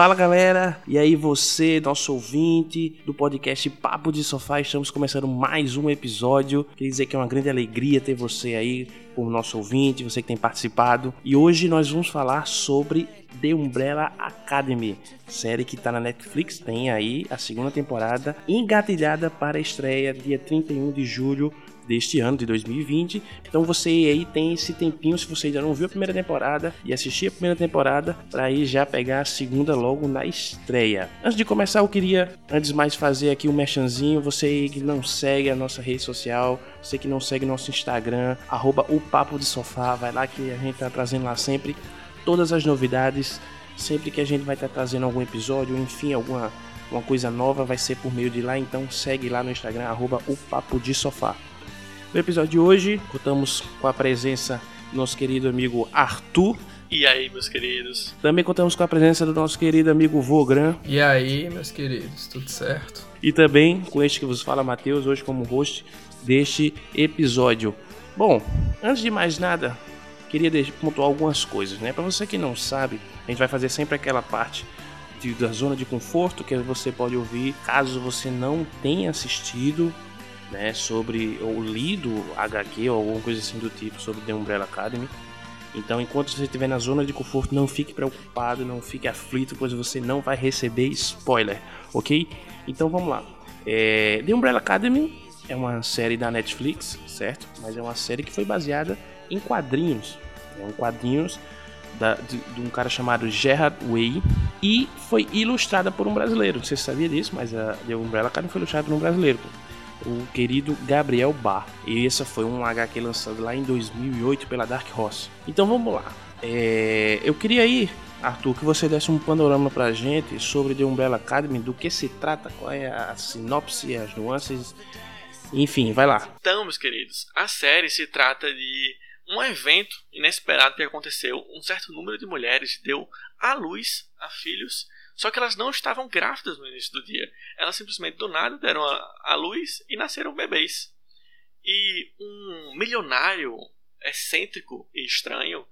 Fala galera, e aí você, nosso ouvinte do podcast Papo de Sofá, estamos começando mais um episódio. Queria dizer que é uma grande alegria ter você aí como nosso ouvinte, você que tem participado. E hoje nós vamos falar sobre The Umbrella Academy, série que está na Netflix, tem aí a segunda temporada, engatilhada para a estreia dia 31 de julho deste ano, de 2020. Então você aí tem esse tempinho, se você ainda não viu a primeira temporada, e assistir a primeira temporada, para aí já pegar a segunda logo na estreia. Antes de começar, eu queria, antes mais, fazer aqui um merchanzinho. Você que não segue a nossa rede social, você que não segue nosso Instagram, arroba o Papo de Sofá, vai lá que a gente tá trazendo lá sempre todas as novidades. Sempre que a gente vai estar tá trazendo algum episódio, enfim, alguma uma coisa nova, vai ser por meio de lá. Então segue lá no Instagram, arroba o Papo de Sofá. No episódio de hoje, contamos com a presença do nosso querido amigo Arthur. E aí, meus queridos? Também contamos com a presença do nosso querido amigo Vogran. E aí, meus queridos, tudo certo? E também com este que vos fala, Matheus, hoje como host deste episódio. Bom, antes de mais nada, queria pontuar algumas coisas, né? Para você que não sabe, a gente vai fazer sempre aquela parte de, da zona de conforto que você pode ouvir caso você não tenha assistido né, sobre ou lido HQ ou alguma coisa assim do tipo sobre The Umbrella Academy. Então, enquanto você estiver na zona de conforto, não fique preocupado, não fique aflito, pois você não vai receber spoiler, ok? Então vamos lá. É, The Umbrella Academy é uma série da Netflix, certo? Mas é uma série que foi baseada em quadrinhos. É um quadrinhos da, de, de, um cara chamado Gerard Way e foi ilustrada por um brasileiro. Você sabia disso? Mas a The Umbrella Academy foi ilustrada por um brasileiro o querido Gabriel Bar. E essa foi um HQ lançado lá em 2008 pela Dark Horse. Então vamos lá. É, eu queria aí, Arthur, que você desse um panorama pra gente sobre The Umbrella Academy, do que se trata, qual é a sinopse, as nuances, enfim, vai lá. Então, meus queridos, a série se trata de um evento inesperado que aconteceu. Um certo número de mulheres deu à luz a filhos só que elas não estavam grávidas no início do dia. Elas simplesmente do nada deram a, luz e nasceram bebês. E um milionário excêntrico e estranho,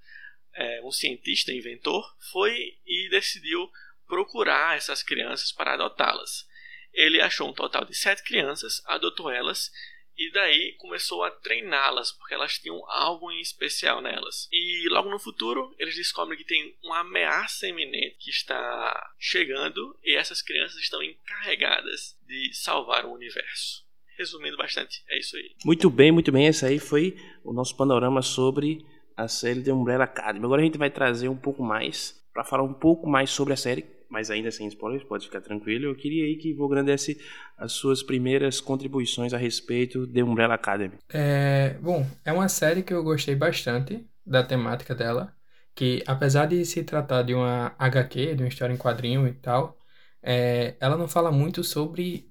é, um cientista inventor, foi e decidiu procurar essas crianças para adotá-las. Ele achou um total de sete crianças, adotou elas e daí começou a treiná-las, porque elas tinham algo em especial nelas. E logo no futuro, eles descobrem que tem uma ameaça iminente que está chegando e essas crianças estão encarregadas de salvar o universo. Resumindo bastante, é isso aí. Muito bem, muito bem. Esse aí foi o nosso panorama sobre a série The Umbrella Academy. Agora a gente vai trazer um pouco mais, para falar um pouco mais sobre a série, mas ainda sem spoilers, pode ficar tranquilo. Eu queria aí que Vogran desse as suas primeiras contribuições a respeito de Umbrella Academy. É, bom, é uma série que eu gostei bastante da temática dela, que apesar de se tratar de uma HQ, de uma história em quadrinho e tal, é, ela não fala muito sobre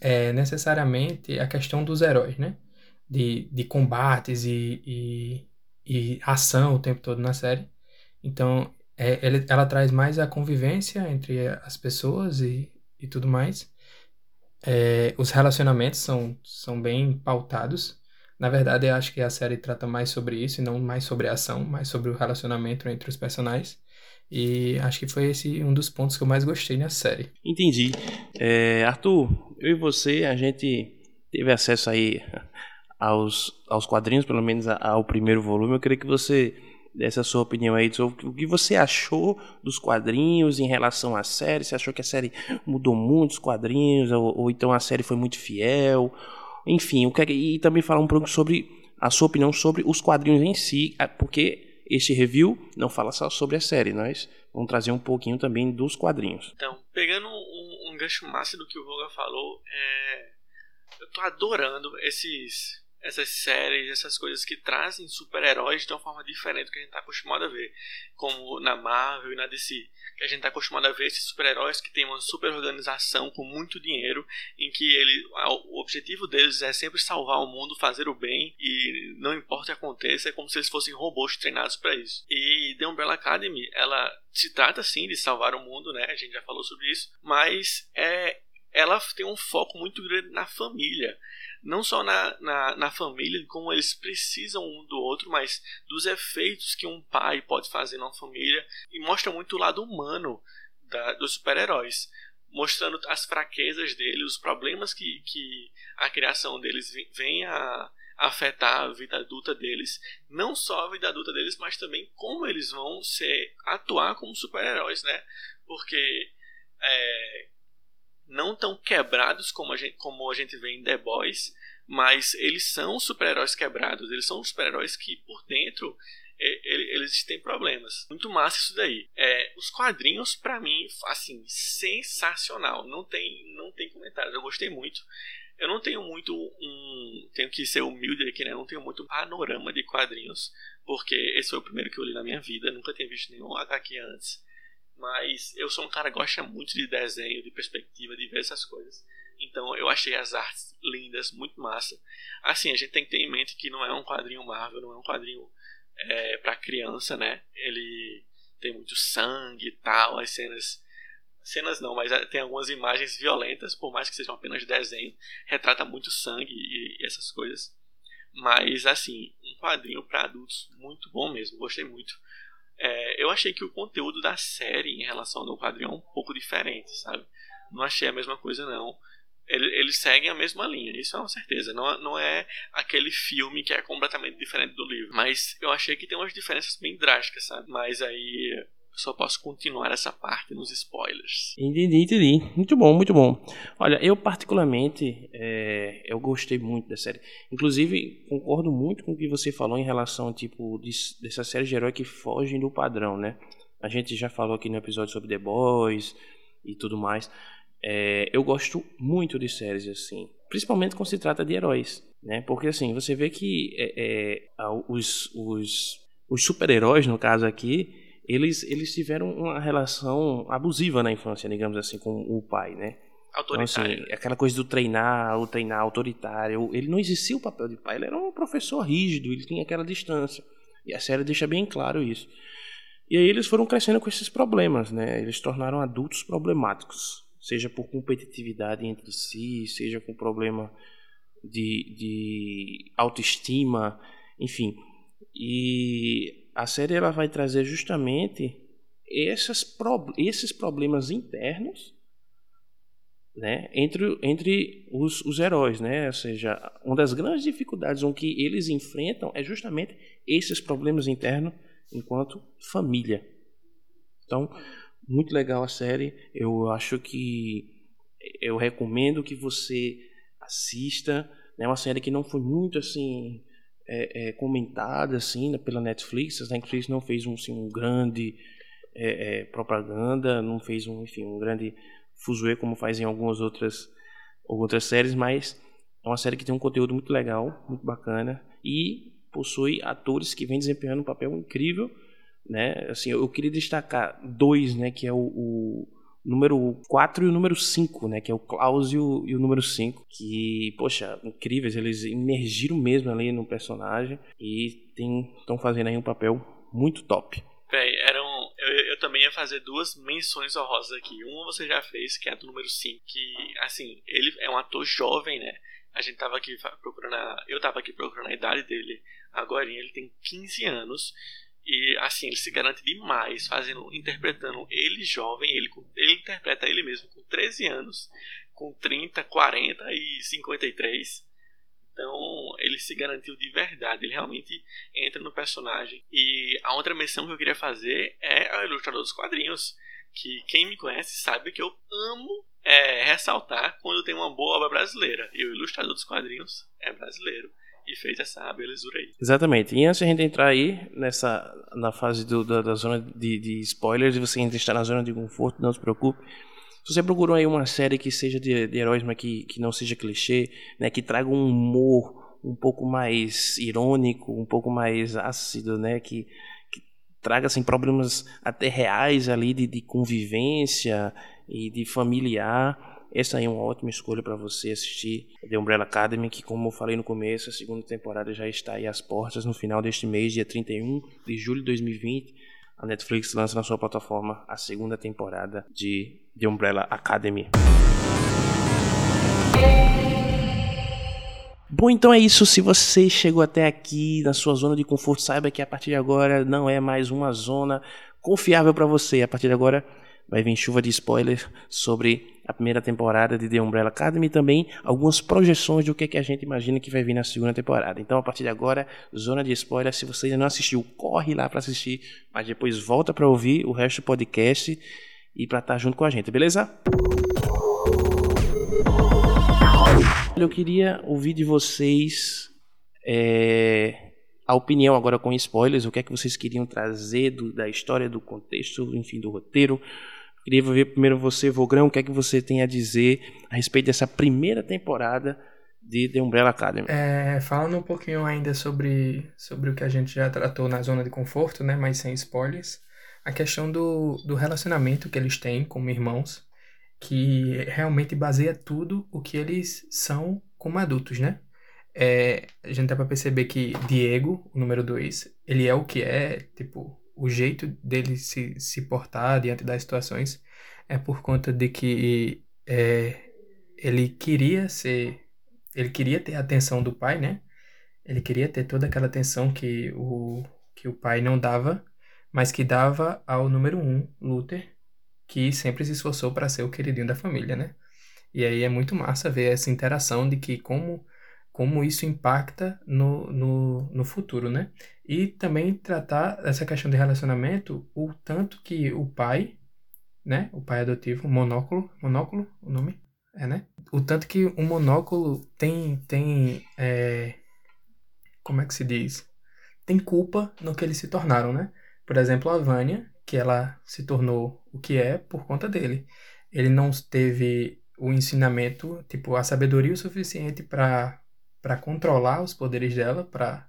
é, necessariamente a questão dos heróis, né? De, de combates e, e, e ação o tempo todo na série. Então, é, ele, ela traz mais a convivência entre as pessoas e, e tudo mais. É, os relacionamentos são, são bem pautados. Na verdade, eu acho que a série trata mais sobre isso e não mais sobre a ação, mais sobre o relacionamento entre os personagens. E acho que foi esse um dos pontos que eu mais gostei na série. Entendi. É, Arthur, eu e você, a gente teve acesso aí aos, aos quadrinhos, pelo menos ao primeiro volume. Eu queria que você dessa sua opinião aí sobre o que você achou dos quadrinhos em relação à série. Você achou que a série mudou muito os quadrinhos, ou, ou então a série foi muito fiel? Enfim, o que, é e também falar um pouco sobre a sua opinião sobre os quadrinhos em si, porque este review não fala só sobre a série, nós vamos trazer um pouquinho também dos quadrinhos. Então, pegando um, um gancho massa do que o Voga falou, é... eu tô adorando esses essas séries, essas coisas que trazem super-heróis de uma forma diferente do que a gente está acostumado a ver, como na Marvel e na DC, que a gente está acostumado a ver esses super-heróis que tem uma super organização com muito dinheiro, em que ele, o objetivo deles é sempre salvar o mundo, fazer o bem e não importa o que aconteça, é como se eles fossem robôs treinados para isso. E The Umbrella Academy, ela se trata sim de salvar o mundo, né? A gente já falou sobre isso, mas é ela tem um foco muito grande na família não só na, na, na família, como eles precisam um do outro, mas dos efeitos que um pai pode fazer numa família, e mostra muito o lado humano da, dos super-heróis, mostrando as fraquezas deles, os problemas que, que a criação deles vem a afetar a vida adulta deles, não só a vida adulta deles, mas também como eles vão ser atuar como super-heróis, né? Porque é, não tão quebrados como a gente, como a gente vê em The Boys, mas eles são super-heróis quebrados, eles são super-heróis que por dentro eles têm problemas. Muito massa isso daí. É, os quadrinhos, para mim, assim, sensacional. Não tem, não tem comentários. Eu gostei muito. Eu não tenho muito um. Tenho que ser humilde aqui, né? Eu não tenho muito panorama de quadrinhos. Porque esse foi o primeiro que eu li na minha vida. Nunca tinha visto nenhum HQ antes. Mas eu sou um cara que gosta muito de desenho, de perspectiva, de ver essas coisas. Então eu achei as artes lindas, muito massa. Assim, a gente tem que ter em mente que não é um quadrinho Marvel, não é um quadrinho é, para criança, né? Ele tem muito sangue e tal, as cenas. Cenas não, mas é, tem algumas imagens violentas, por mais que sejam apenas desenho, retrata muito sangue e, e essas coisas. Mas assim, um quadrinho para adultos muito bom mesmo, gostei muito. É, eu achei que o conteúdo da série em relação ao quadrinho é um pouco diferente, sabe? Não achei a mesma coisa não eles seguem a mesma linha, isso é uma certeza. Não, não é aquele filme que é completamente diferente do livro. Mas eu achei que tem umas diferenças bem drásticas, sabe? Mas aí só posso continuar essa parte nos spoilers. Entendi, entendi. Muito bom, muito bom. Olha, eu particularmente, é, eu gostei muito da série. Inclusive, concordo muito com o que você falou em relação, tipo, de, dessa série de herói que fogem do padrão, né? A gente já falou aqui no episódio sobre The Boys e tudo mais. É, eu gosto muito de séries assim, principalmente quando se trata de heróis, né? Porque assim, você vê que é, é, os, os, os super-heróis, no caso aqui, eles, eles tiveram uma relação abusiva na infância, digamos assim, com o pai, né? Autoritário. Então, assim, aquela coisa do treinar, o treinar autoritário, ele não exercia o papel de pai, ele era um professor rígido, ele tinha aquela distância. E a série deixa bem claro isso. E aí eles foram crescendo com esses problemas, né? Eles tornaram adultos problemáticos seja por competitividade entre si, seja com problema de, de autoestima, enfim. E a série ela vai trazer justamente esses, pro, esses problemas internos né, entre, entre os, os heróis, né? Ou seja, uma das grandes dificuldades com que eles enfrentam é justamente esses problemas internos enquanto família. Então, muito legal a série. Eu acho que eu recomendo que você assista. É uma série que não foi muito assim é, é, comentada assim né, pela Netflix. A Netflix não fez um, assim, um grande é, é propaganda, não fez um, enfim, um grande fuzuê como faz em algumas outras outras séries, mas é uma série que tem um conteúdo muito legal, muito bacana e possui atores que vêm desempenhando um papel incrível né? Assim, eu queria destacar dois, né, que é o, o número 4 e o número 5, né, que é o Klaus e o, e o número 5, que, poxa, incríveis, eles emergiram mesmo ali no personagem e estão fazendo aí um papel muito top. Véi, eram. Eu, eu, também ia fazer duas menções honrosas aqui. Uma você já fez, que é a do número 5, que, assim, ele é um ator jovem, né? A gente tava aqui procurando. A, eu tava aqui procurando a idade dele. Agora ele tem 15 anos. E assim, ele se garante demais, fazendo, interpretando ele jovem, ele, ele interpreta ele mesmo com 13 anos, com 30, 40 e 53. Então, ele se garantiu de verdade, ele realmente entra no personagem. E a outra menção que eu queria fazer é o ilustrador dos quadrinhos, que quem me conhece sabe que eu amo é, ressaltar quando tem uma boa obra brasileira. E o ilustrador dos quadrinhos é brasileiro e fez essa belezura aí. Exatamente. E antes de a gente entrar aí nessa na fase do, da, da, zona de, de spoilers e você ainda está na zona de conforto, não se preocupe. Se você procurou aí uma série que seja de, de heróis, mas que, que não seja clichê, né, que traga um humor um pouco mais irônico, um pouco mais ácido, né, que, que traga assim problemas até reais ali de, de convivência e de familiar essa aí é uma ótima escolha para você assistir The Umbrella Academy, que como eu falei no começo, a segunda temporada já está aí às portas no final deste mês, dia 31 de julho de 2020. A Netflix lança na sua plataforma a segunda temporada de The Umbrella Academy. Bom, então é isso. Se você chegou até aqui na sua zona de conforto, saiba que a partir de agora não é mais uma zona confiável para você. A partir de agora vai vir chuva de spoiler sobre a primeira temporada de The Umbrella Academy e também algumas projeções do que, que a gente imagina que vai vir na segunda temporada. Então, a partir de agora, zona de spoiler. Se você ainda não assistiu, corre lá para assistir, mas depois volta para ouvir o resto do podcast e para estar tá junto com a gente, beleza? Eu queria ouvir de vocês é, a opinião agora com spoilers, o que é que vocês queriam trazer do, da história, do contexto, enfim, do roteiro. Queria ver primeiro você, Vogrão, o que é que você tem a dizer a respeito dessa primeira temporada de The Umbrella Academy. É, falando um pouquinho ainda sobre, sobre o que a gente já tratou na zona de conforto, né, mas sem spoilers, a questão do, do relacionamento que eles têm como irmãos, que realmente baseia tudo o que eles são como adultos, né? É, a gente dá pra perceber que Diego, o número 2, ele é o que é, tipo, o jeito dele se, se portar diante das situações é por conta de que é, ele queria ser. Ele queria ter a atenção do pai, né? Ele queria ter toda aquela atenção que o, que o pai não dava, mas que dava ao número um, Luther, que sempre se esforçou para ser o queridinho da família, né? E aí é muito massa ver essa interação de que como como isso impacta no, no, no futuro, né? E também tratar essa questão de relacionamento, o tanto que o pai, né? O pai adotivo, monóculo, monóculo, o nome? É, né? O tanto que o monóculo tem, tem é, como é que se diz? Tem culpa no que eles se tornaram, né? Por exemplo, a Vânia, que ela se tornou o que é por conta dele. Ele não teve o ensinamento, tipo, a sabedoria o suficiente para para controlar os poderes dela, para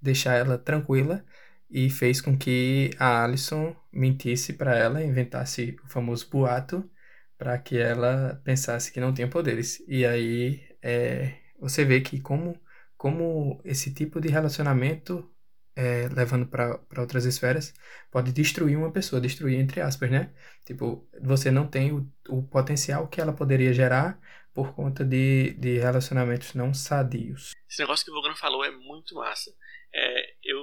deixar ela tranquila e fez com que a Alison mentisse para ela, inventasse o famoso boato para que ela pensasse que não tinha poderes. E aí é, você vê que como como esse tipo de relacionamento é, levando para outras esferas pode destruir uma pessoa, destruir entre aspas, né? Tipo, você não tem o, o potencial que ela poderia gerar por conta de, de relacionamentos não sadios. Esse negócio que o Vogano falou é muito massa. É, eu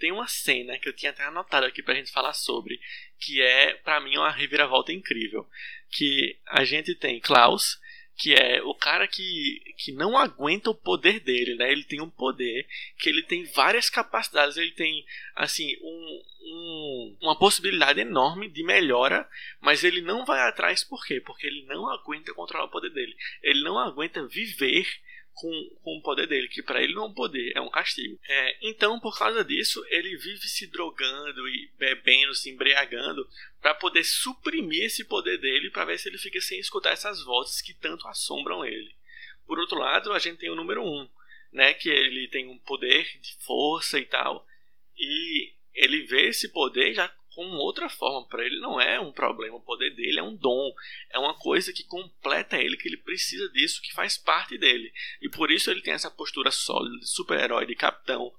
tenho uma cena que eu tinha até anotado aqui pra gente falar sobre, que é, para mim, uma reviravolta incrível. Que a gente tem Klaus, que é o cara que, que não aguenta o poder dele, né? Ele tem um poder que ele tem várias capacidades, ele tem assim um, um, uma possibilidade enorme de melhora, mas ele não vai atrás por quê? Porque ele não aguenta controlar o poder dele. Ele não aguenta viver com, com o poder dele, que para ele não é um poder, é um castigo. É, então, por causa disso, ele vive se drogando e bebendo, se embriagando, para poder suprimir esse poder dele, para ver se ele fica sem escutar essas vozes que tanto assombram ele. Por outro lado, a gente tem o número 1, um, né, que ele tem um poder de força e tal, e ele vê esse poder já com outra forma. Para ele não é um problema, o poder dele é um dom, é uma coisa que completa ele, que ele precisa disso, que faz parte dele. E por isso ele tem essa postura sólida de super-herói, de capitão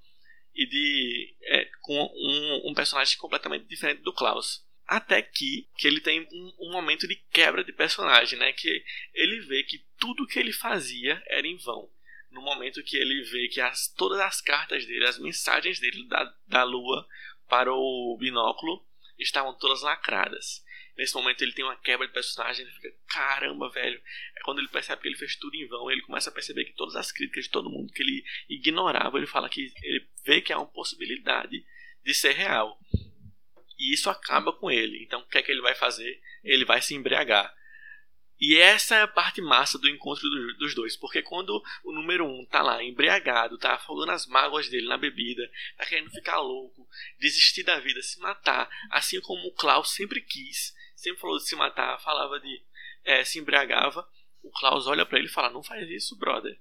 e de é, com um, um, personagem completamente diferente do Klaus. Até que, que ele tem um, um momento de quebra de personagem, né? Que ele vê que tudo que ele fazia era em vão no momento que ele vê que as, todas as cartas dele, as mensagens dele da, da lua para o binóculo estavam todas lacradas. Nesse momento ele tem uma quebra de personagem, ele fica, caramba, velho. É quando ele percebe que ele fez tudo em vão, ele começa a perceber que todas as críticas de todo mundo que ele ignorava, ele fala que ele vê que há uma possibilidade de ser real. E isso acaba com ele. Então o que é que ele vai fazer? Ele vai se embriagar. E essa é a parte massa do encontro do, dos dois, porque quando o número um tá lá embriagado, tá afogando as mágoas dele na bebida, tá querendo ficar louco, desistir da vida, se matar, assim como o Klaus sempre quis, sempre falou de se matar, falava de é, se embriagava, o Klaus olha para ele e fala: "Não faz isso, brother".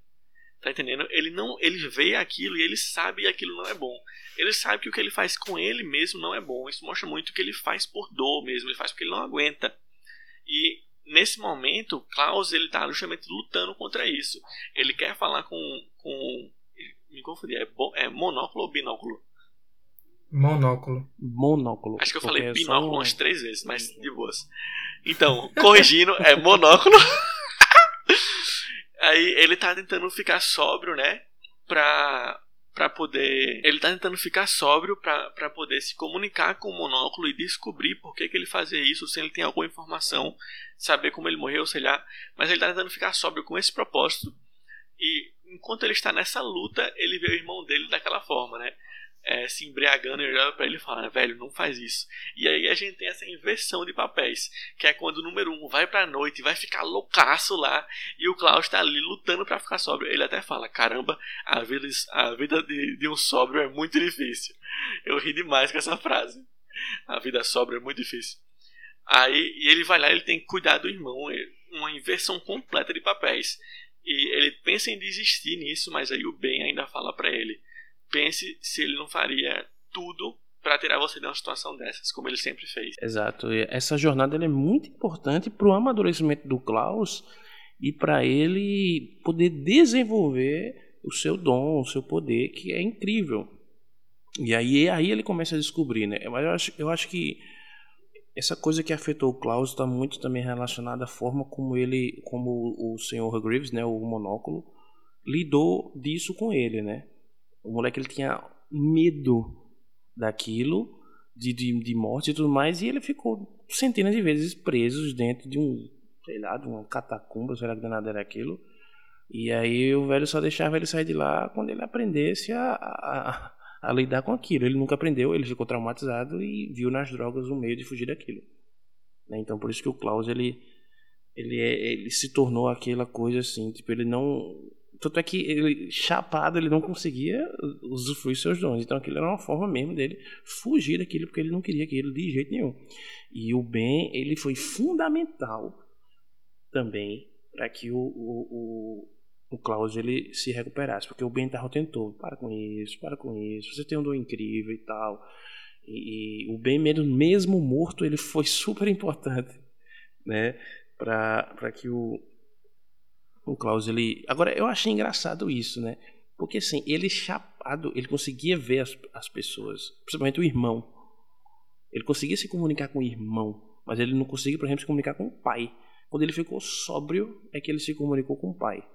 Tá entendendo? Ele não, ele vê aquilo e ele sabe que aquilo não é bom. Ele sabe que o que ele faz com ele mesmo não é bom. Isso mostra muito que ele faz por dor mesmo, ele faz porque ele não aguenta. E nesse momento, Klaus ele tá justamente lutando contra isso. Ele quer falar com. com me confundi, é, bo, é monóculo ou binóculo? Monóculo. Monóculo. Acho que eu falei binóculo umas três vezes, mas de boas. Então, corrigindo, é monóculo. Aí ele tá tentando ficar sóbrio, né? Pra, para poder. Ele tá tentando ficar sóbrio para poder se comunicar com o monóculo e descobrir por que, que ele fazia isso, se ele tem alguma informação, saber como ele morreu, sei lá. Mas ele tá tentando ficar sóbrio com esse propósito. E enquanto ele está nessa luta, ele vê o irmão dele daquela forma, né? É, se embriagando e olhava para ele e falando, velho, não faz isso. E aí a gente tem essa inversão de papéis, que é quando o número um vai pra noite, vai ficar loucaço lá, e o Klaus tá ali lutando para ficar sóbrio. Ele até fala, caramba, a vida, a vida de, de um sóbrio é muito difícil. Eu ri demais com essa frase. A vida sóbria é muito difícil. Aí e ele vai lá, ele tem que cuidar do irmão, uma inversão completa de papéis. E ele pensa em desistir nisso, mas aí o Ben ainda fala para ele: pense se ele não faria tudo para tirar você de uma situação dessas, como ele sempre fez. Exato. E essa jornada é muito importante para o amadurecimento do Klaus e para ele poder desenvolver o seu dom, o seu poder, que é incrível. E aí, aí ele começa a descobrir, né? Mas eu acho, eu acho que essa coisa que afetou o Klaus está muito também relacionada à forma como ele, como o senhor Greaves, né, o monóculo, lidou disso com ele, né? O moleque ele tinha medo daquilo, de, de, de morte e tudo mais, e ele ficou centenas de vezes preso dentro de um, sei lá, de uma catacumba, sei lá que nada era aquilo. E aí o velho só deixava ele sair de lá quando ele aprendesse a, a, a lidar com aquilo. Ele nunca aprendeu, ele ficou traumatizado e viu nas drogas um meio de fugir daquilo. Né? Então por isso que o Klaus ele, ele, é, ele se tornou aquela coisa assim, tipo, ele não tanto é que ele, chapado, ele não conseguia usufruir seus dons. Então aquilo era uma forma mesmo dele fugir daquilo, porque ele não queria aquilo de jeito nenhum. E o Ben, ele foi fundamental também para que o, o, o, o Klaus ele se recuperasse. Porque o Ben estava tentou, para com isso, para com isso, você tem um dom incrível e tal. E, e o Ben, mesmo, mesmo morto, ele foi super importante né, para que o, o Klaus, ele. Agora, eu achei engraçado isso, né? Porque assim, ele chapado, ele conseguia ver as, as pessoas, principalmente o irmão. Ele conseguia se comunicar com o irmão, mas ele não conseguia, por exemplo, se comunicar com o pai. Quando ele ficou sóbrio, é que ele se comunicou com o pai.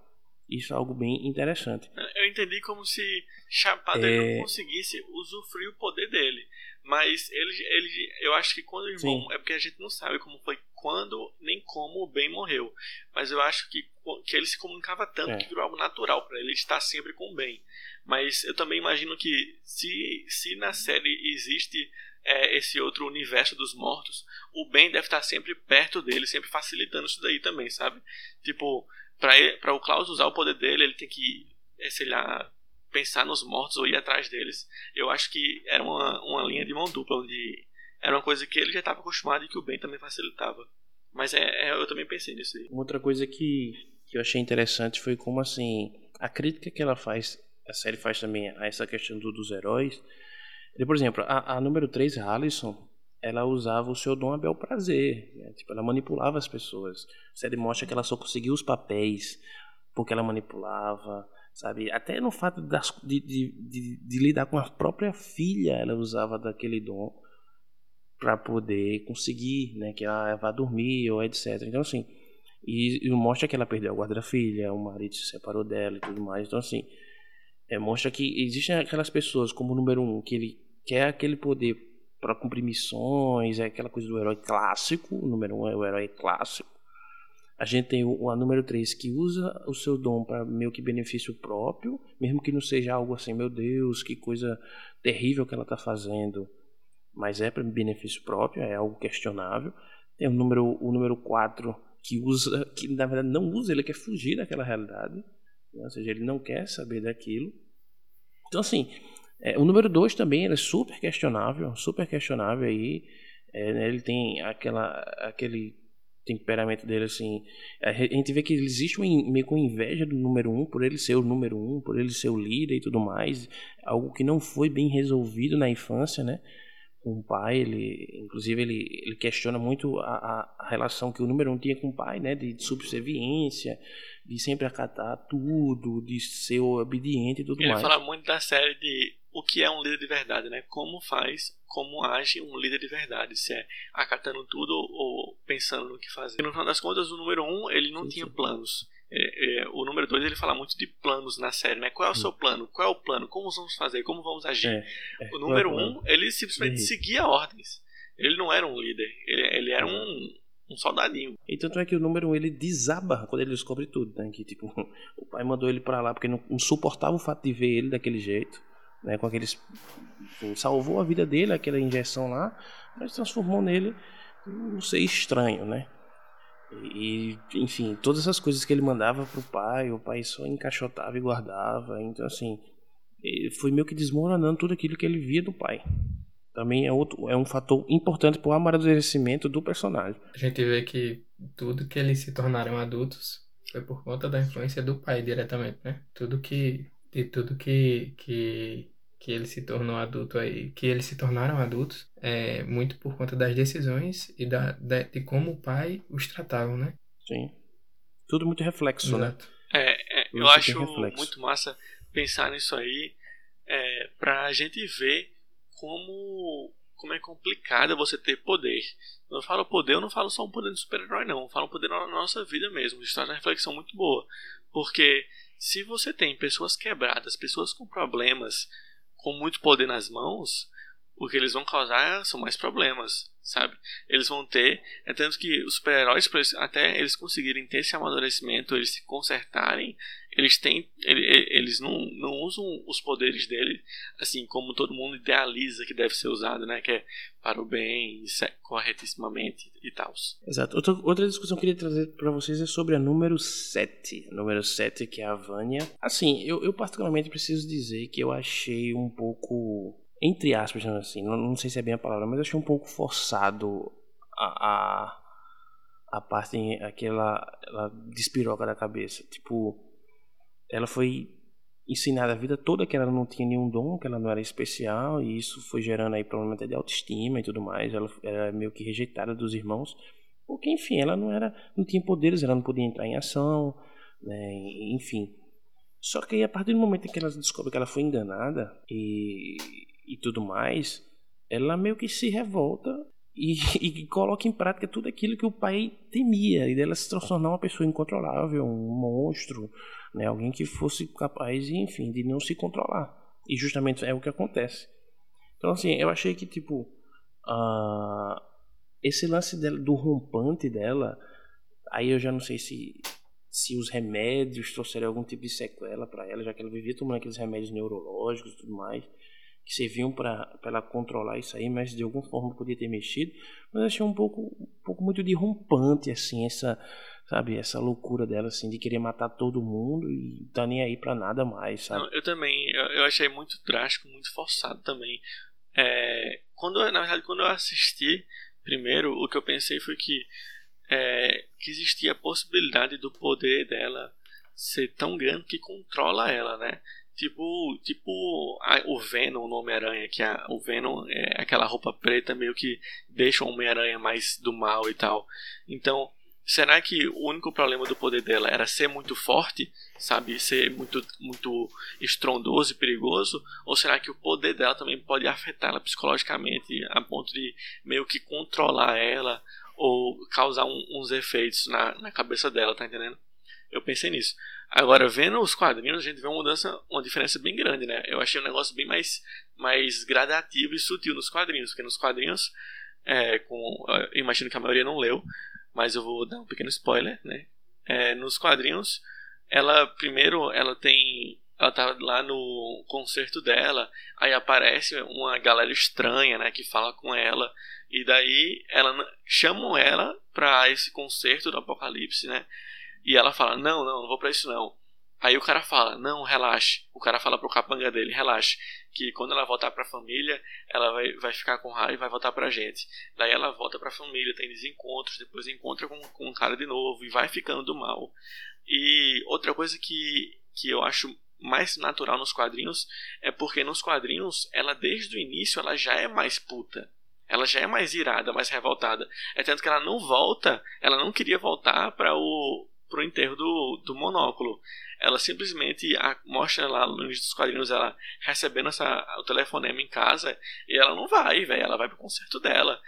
Isso é algo bem interessante. Eu entendi como se Chapado é... não conseguisse usufruir o poder dele. Mas ele, ele eu acho que quando o irmão. Sim. É porque a gente não sabe como foi quando nem como o Ben morreu. Mas eu acho que, que ele se comunicava tanto é. que virou algo natural para ele estar sempre com o Ben. Mas eu também imagino que se, se na série existe é, esse outro universo dos mortos, o Ben deve estar sempre perto dele, sempre facilitando isso daí também, sabe? Tipo, para o Klaus usar o poder dele, ele tem que, é, sei lá, pensar nos mortos ou ir atrás deles. Eu acho que era uma, uma linha de mão dupla, onde era uma coisa que ele já estava acostumado e que o Ben também facilitava. Mas é, é, eu também pensei nisso aí. Outra coisa que, que eu achei interessante foi como assim a crítica que ela faz, a série faz também a essa questão do, dos heróis. Por exemplo, a, a número 3, Allison, ela usava o seu dom a bel prazer. Né? Tipo, ela manipulava as pessoas. A série mostra que ela só conseguiu os papéis porque ela manipulava, sabe? Até no fato de, de, de, de lidar com a própria filha, ela usava daquele dom para poder conseguir, né, que ela vá dormir ou etc. Então assim, e, e mostra que ela perdeu a guarda da filha, o marido se separou dela e tudo mais. Então assim, é, mostra que existem aquelas pessoas como o número um que ele quer aquele poder para cumprir missões, é aquela coisa do herói clássico. O número um é o herói clássico. A gente tem o, a número 3 que usa o seu dom para meio que benefício próprio, mesmo que não seja algo assim, meu Deus, que coisa terrível que ela está fazendo mas é para benefício próprio, é algo questionável. Tem o número, o número 4 que usa, que na verdade não usa, ele quer fugir daquela realidade, né? ou seja, ele não quer saber daquilo. Então, assim, é, o número 2 também é super questionável, super questionável aí. É, né? Ele tem aquela, aquele temperamento dele assim. A gente vê que existe um, meio com inveja do número 1 um, por ele ser o número 1, um, por ele ser o líder e tudo mais. Algo que não foi bem resolvido na infância, né? Com o pai, ele, inclusive ele, ele questiona muito a, a, relação que o número um tinha com o pai, né, de, de subserviência, de sempre acatar tudo, de ser obediente e tudo ele mais. Ele fala muito da série de o que é um líder de verdade, né? Como faz, como age um líder de verdade, se é acatando tudo ou pensando no que fazer. E no final das contas, o número um, ele não sim, tinha sim. planos. É, é, o número 2 ele fala muito de planos na série, né? Qual é o seu plano? Qual é o plano? Como vamos fazer? Como vamos agir? É, é, o número 1, um, ele simplesmente seguia ordens. Ele não era um líder, ele, ele era um, um soldadinho. E tanto é que o número 1 um, ele desaba quando ele descobre tudo, né? Que tipo, o pai mandou ele para lá porque não, não, suportava o fato de ver ele daquele jeito, né? Com aqueles. Enfim, salvou a vida dele, aquela injeção lá, mas transformou nele um ser estranho, né? E, enfim, todas essas coisas que ele mandava pro pai, o pai só encaixotava e guardava. Então, assim, foi meio que desmoronando tudo aquilo que ele via do pai. Também é, outro, é um fator importante pro amadurecimento do personagem. A gente vê que tudo que eles se tornaram adultos foi por conta da influência do pai diretamente, né? Tudo que. De tudo que, que que ele se tornou adulto aí, que eles se tornaram adultos, é muito por conta das decisões e da, de, de como o pai os tratavam, né? Sim. Tudo muito reflexo, né? Exato. né? É, é eu acho muito massa pensar nisso aí é, pra gente ver como, como é complicado você ter poder. Quando eu falo poder, eu não falo só um poder de super-herói, não. Eu falo um poder na nossa vida mesmo. Isso traz uma reflexão muito boa. Porque se você tem pessoas quebradas, pessoas com problemas, com muito poder nas mãos, o que eles vão causar são mais problemas, sabe? Eles vão ter, é tanto que os super-heróis, até eles conseguirem ter esse amadurecimento, eles se consertarem, eles têm, eles não, não usam os poderes dele assim como todo mundo idealiza que deve ser usado, né? Que é para o bem, corretissimamente e tal. Exato. Outra, outra discussão que eu queria trazer para vocês é sobre a número 7. A número 7, que é a Vânia. Assim, eu, eu particularmente preciso dizer que eu achei um pouco entre aspas, assim, não, não, sei se é bem a palavra, mas achei um pouco forçado a, a, a parte, aquela, ela despiroca da cabeça. Tipo, ela foi ensinada a vida toda que ela não tinha nenhum dom, que ela não era especial, e isso foi gerando aí problema até de autoestima e tudo mais. Ela era meio que rejeitada dos irmãos, porque, enfim, ela não era, não tinha poderes, ela não podia entrar em ação, né, enfim. Só que aí, a partir do momento em que ela descobre que ela foi enganada e e tudo mais, ela meio que se revolta e, e, coloca em prática tudo aquilo que o pai temia e dela se transformar uma pessoa incontrolável, um monstro, né, alguém que fosse capaz, enfim, de não se controlar. E justamente é o que acontece. Então, assim, eu achei que tipo uh, esse lance dela, do rompante dela, aí eu já não sei se se os remédios trouxeram algum tipo de sequela para ela, já que ela vivia tomando aqueles remédios neurológicos e tudo mais que serviam para ela controlar isso aí, mas de alguma forma podia ter mexido. Mas achei um pouco, um pouco muito de rompante, assim, essa, sabe, essa loucura dela, assim, de querer matar todo mundo e tá nem aí para nada mais, sabe? Não, eu também, eu, eu, achei muito drástico, muito forçado também. É, quando, na verdade, quando eu assisti, primeiro, o que eu pensei foi que, é, que existia a possibilidade do poder dela ser tão grande que controla ela, né? Tipo, tipo a, o Venom no Homem-Aranha, que a, o Venom é aquela roupa preta meio que deixa o Homem-Aranha mais do mal e tal. Então, será que o único problema do poder dela era ser muito forte, sabe, ser muito muito estrondoso e perigoso, ou será que o poder dela também pode afetá-la psicologicamente a ponto de meio que controlar ela ou causar um, uns efeitos na, na cabeça dela, tá entendendo? Eu pensei nisso. Agora, vendo os quadrinhos, a gente vê uma mudança, uma diferença bem grande, né? Eu achei um negócio bem mais, mais gradativo e sutil nos quadrinhos, porque nos quadrinhos, é, com, eu imagino que a maioria não leu, mas eu vou dar um pequeno spoiler, né? É, nos quadrinhos, ela primeiro, ela tem, ela tá lá no concerto dela, aí aparece uma galera estranha, né, que fala com ela, e daí ela chamam ela para esse concerto do Apocalipse, né? E ela fala: Não, não, não vou para isso não. Aí o cara fala: Não, relaxe. O cara fala pro capanga dele: Relaxe. Que quando ela voltar pra família, ela vai, vai ficar com raiva e vai voltar pra gente. Daí ela volta pra família, tem desencontros, depois encontra com, com um cara de novo e vai ficando do mal. E outra coisa que, que eu acho mais natural nos quadrinhos é porque nos quadrinhos ela desde o início ela já é mais puta. Ela já é mais irada, mais revoltada. É tanto que ela não volta, ela não queria voltar para o pro enterro do, do monóculo. Ela simplesmente a, mostra lá no início dos quadrinhos ela recebendo essa, o telefonema em casa e ela não vai, velho. Ela vai pro concerto dela.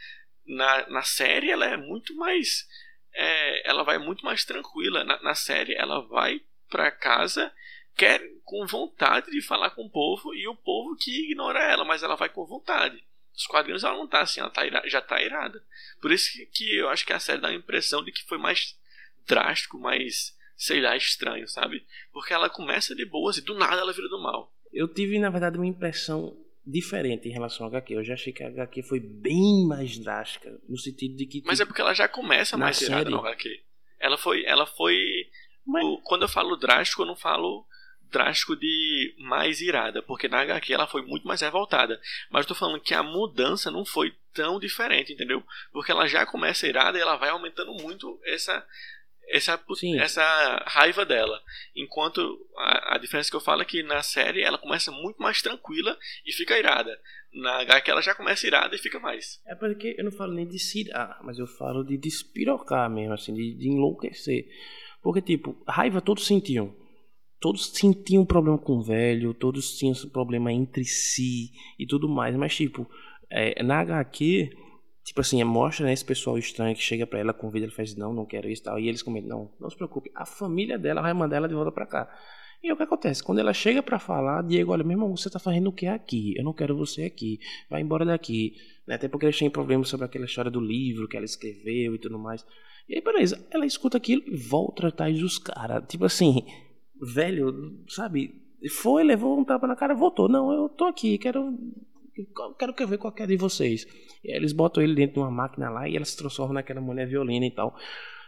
Na, na série ela é muito mais é, ela vai muito mais tranquila. Na, na série, ela vai para casa quer com vontade de falar com o povo e o povo que ignora ela, mas ela vai com vontade. Os quadrinhos ela não tá assim, ela tá ira, já tá irada. Por isso que, que, eu acho que a série dá a impressão de que foi mais drástico, mais, sei lá, estranho, sabe? Porque ela começa de boas e do nada ela vira do mal. Eu tive, na verdade, uma impressão diferente em relação ao HQ. Eu já achei que a HQ foi bem mais drástica, no sentido de que. Mas é porque ela já começa mais série... irada no HQ. Ela foi. Ela foi. Mas... O, quando eu falo drástico, eu não falo drástico de mais irada, porque na HQ ela foi muito mais revoltada. Mas eu tô falando que a mudança não foi tão diferente, entendeu? Porque ela já começa irada e ela vai aumentando muito essa essa, essa raiva dela. Enquanto a, a, diferença que eu falo é que na série ela começa muito mais tranquila e fica irada. Na HQ ela já começa irada e fica mais. É porque eu não falo nem de se irar, mas eu falo de despirocar mesmo, assim, de, de enlouquecer. Porque, tipo, raiva todos sentiam. Todos sentiam problema com o velho, todos tinham problema entre si e tudo mais. Mas, tipo, é, na HQ Tipo assim, mostra né, esse pessoal estranho que chega para ela, convida, ela faz, não, não quero isso e tal. E eles comentam, não, não se preocupe, a família dela vai mandar ela de volta para cá. E o que acontece? Quando ela chega para falar, Diego, olha, meu irmão, você tá fazendo o que aqui? Eu não quero você aqui. Vai embora daqui. Né? Até porque eles têm problemas sobre aquela história do livro que ela escreveu e tudo mais. E aí, beleza, ela escuta aquilo e volta atrás dos caras. Tipo assim, velho, sabe? Foi, levou um tapa na cara, voltou. Não, eu tô aqui, quero quero que ver qualquer de vocês. E aí eles botam ele dentro de uma máquina lá e ela se transforma naquela mulher violina e tal.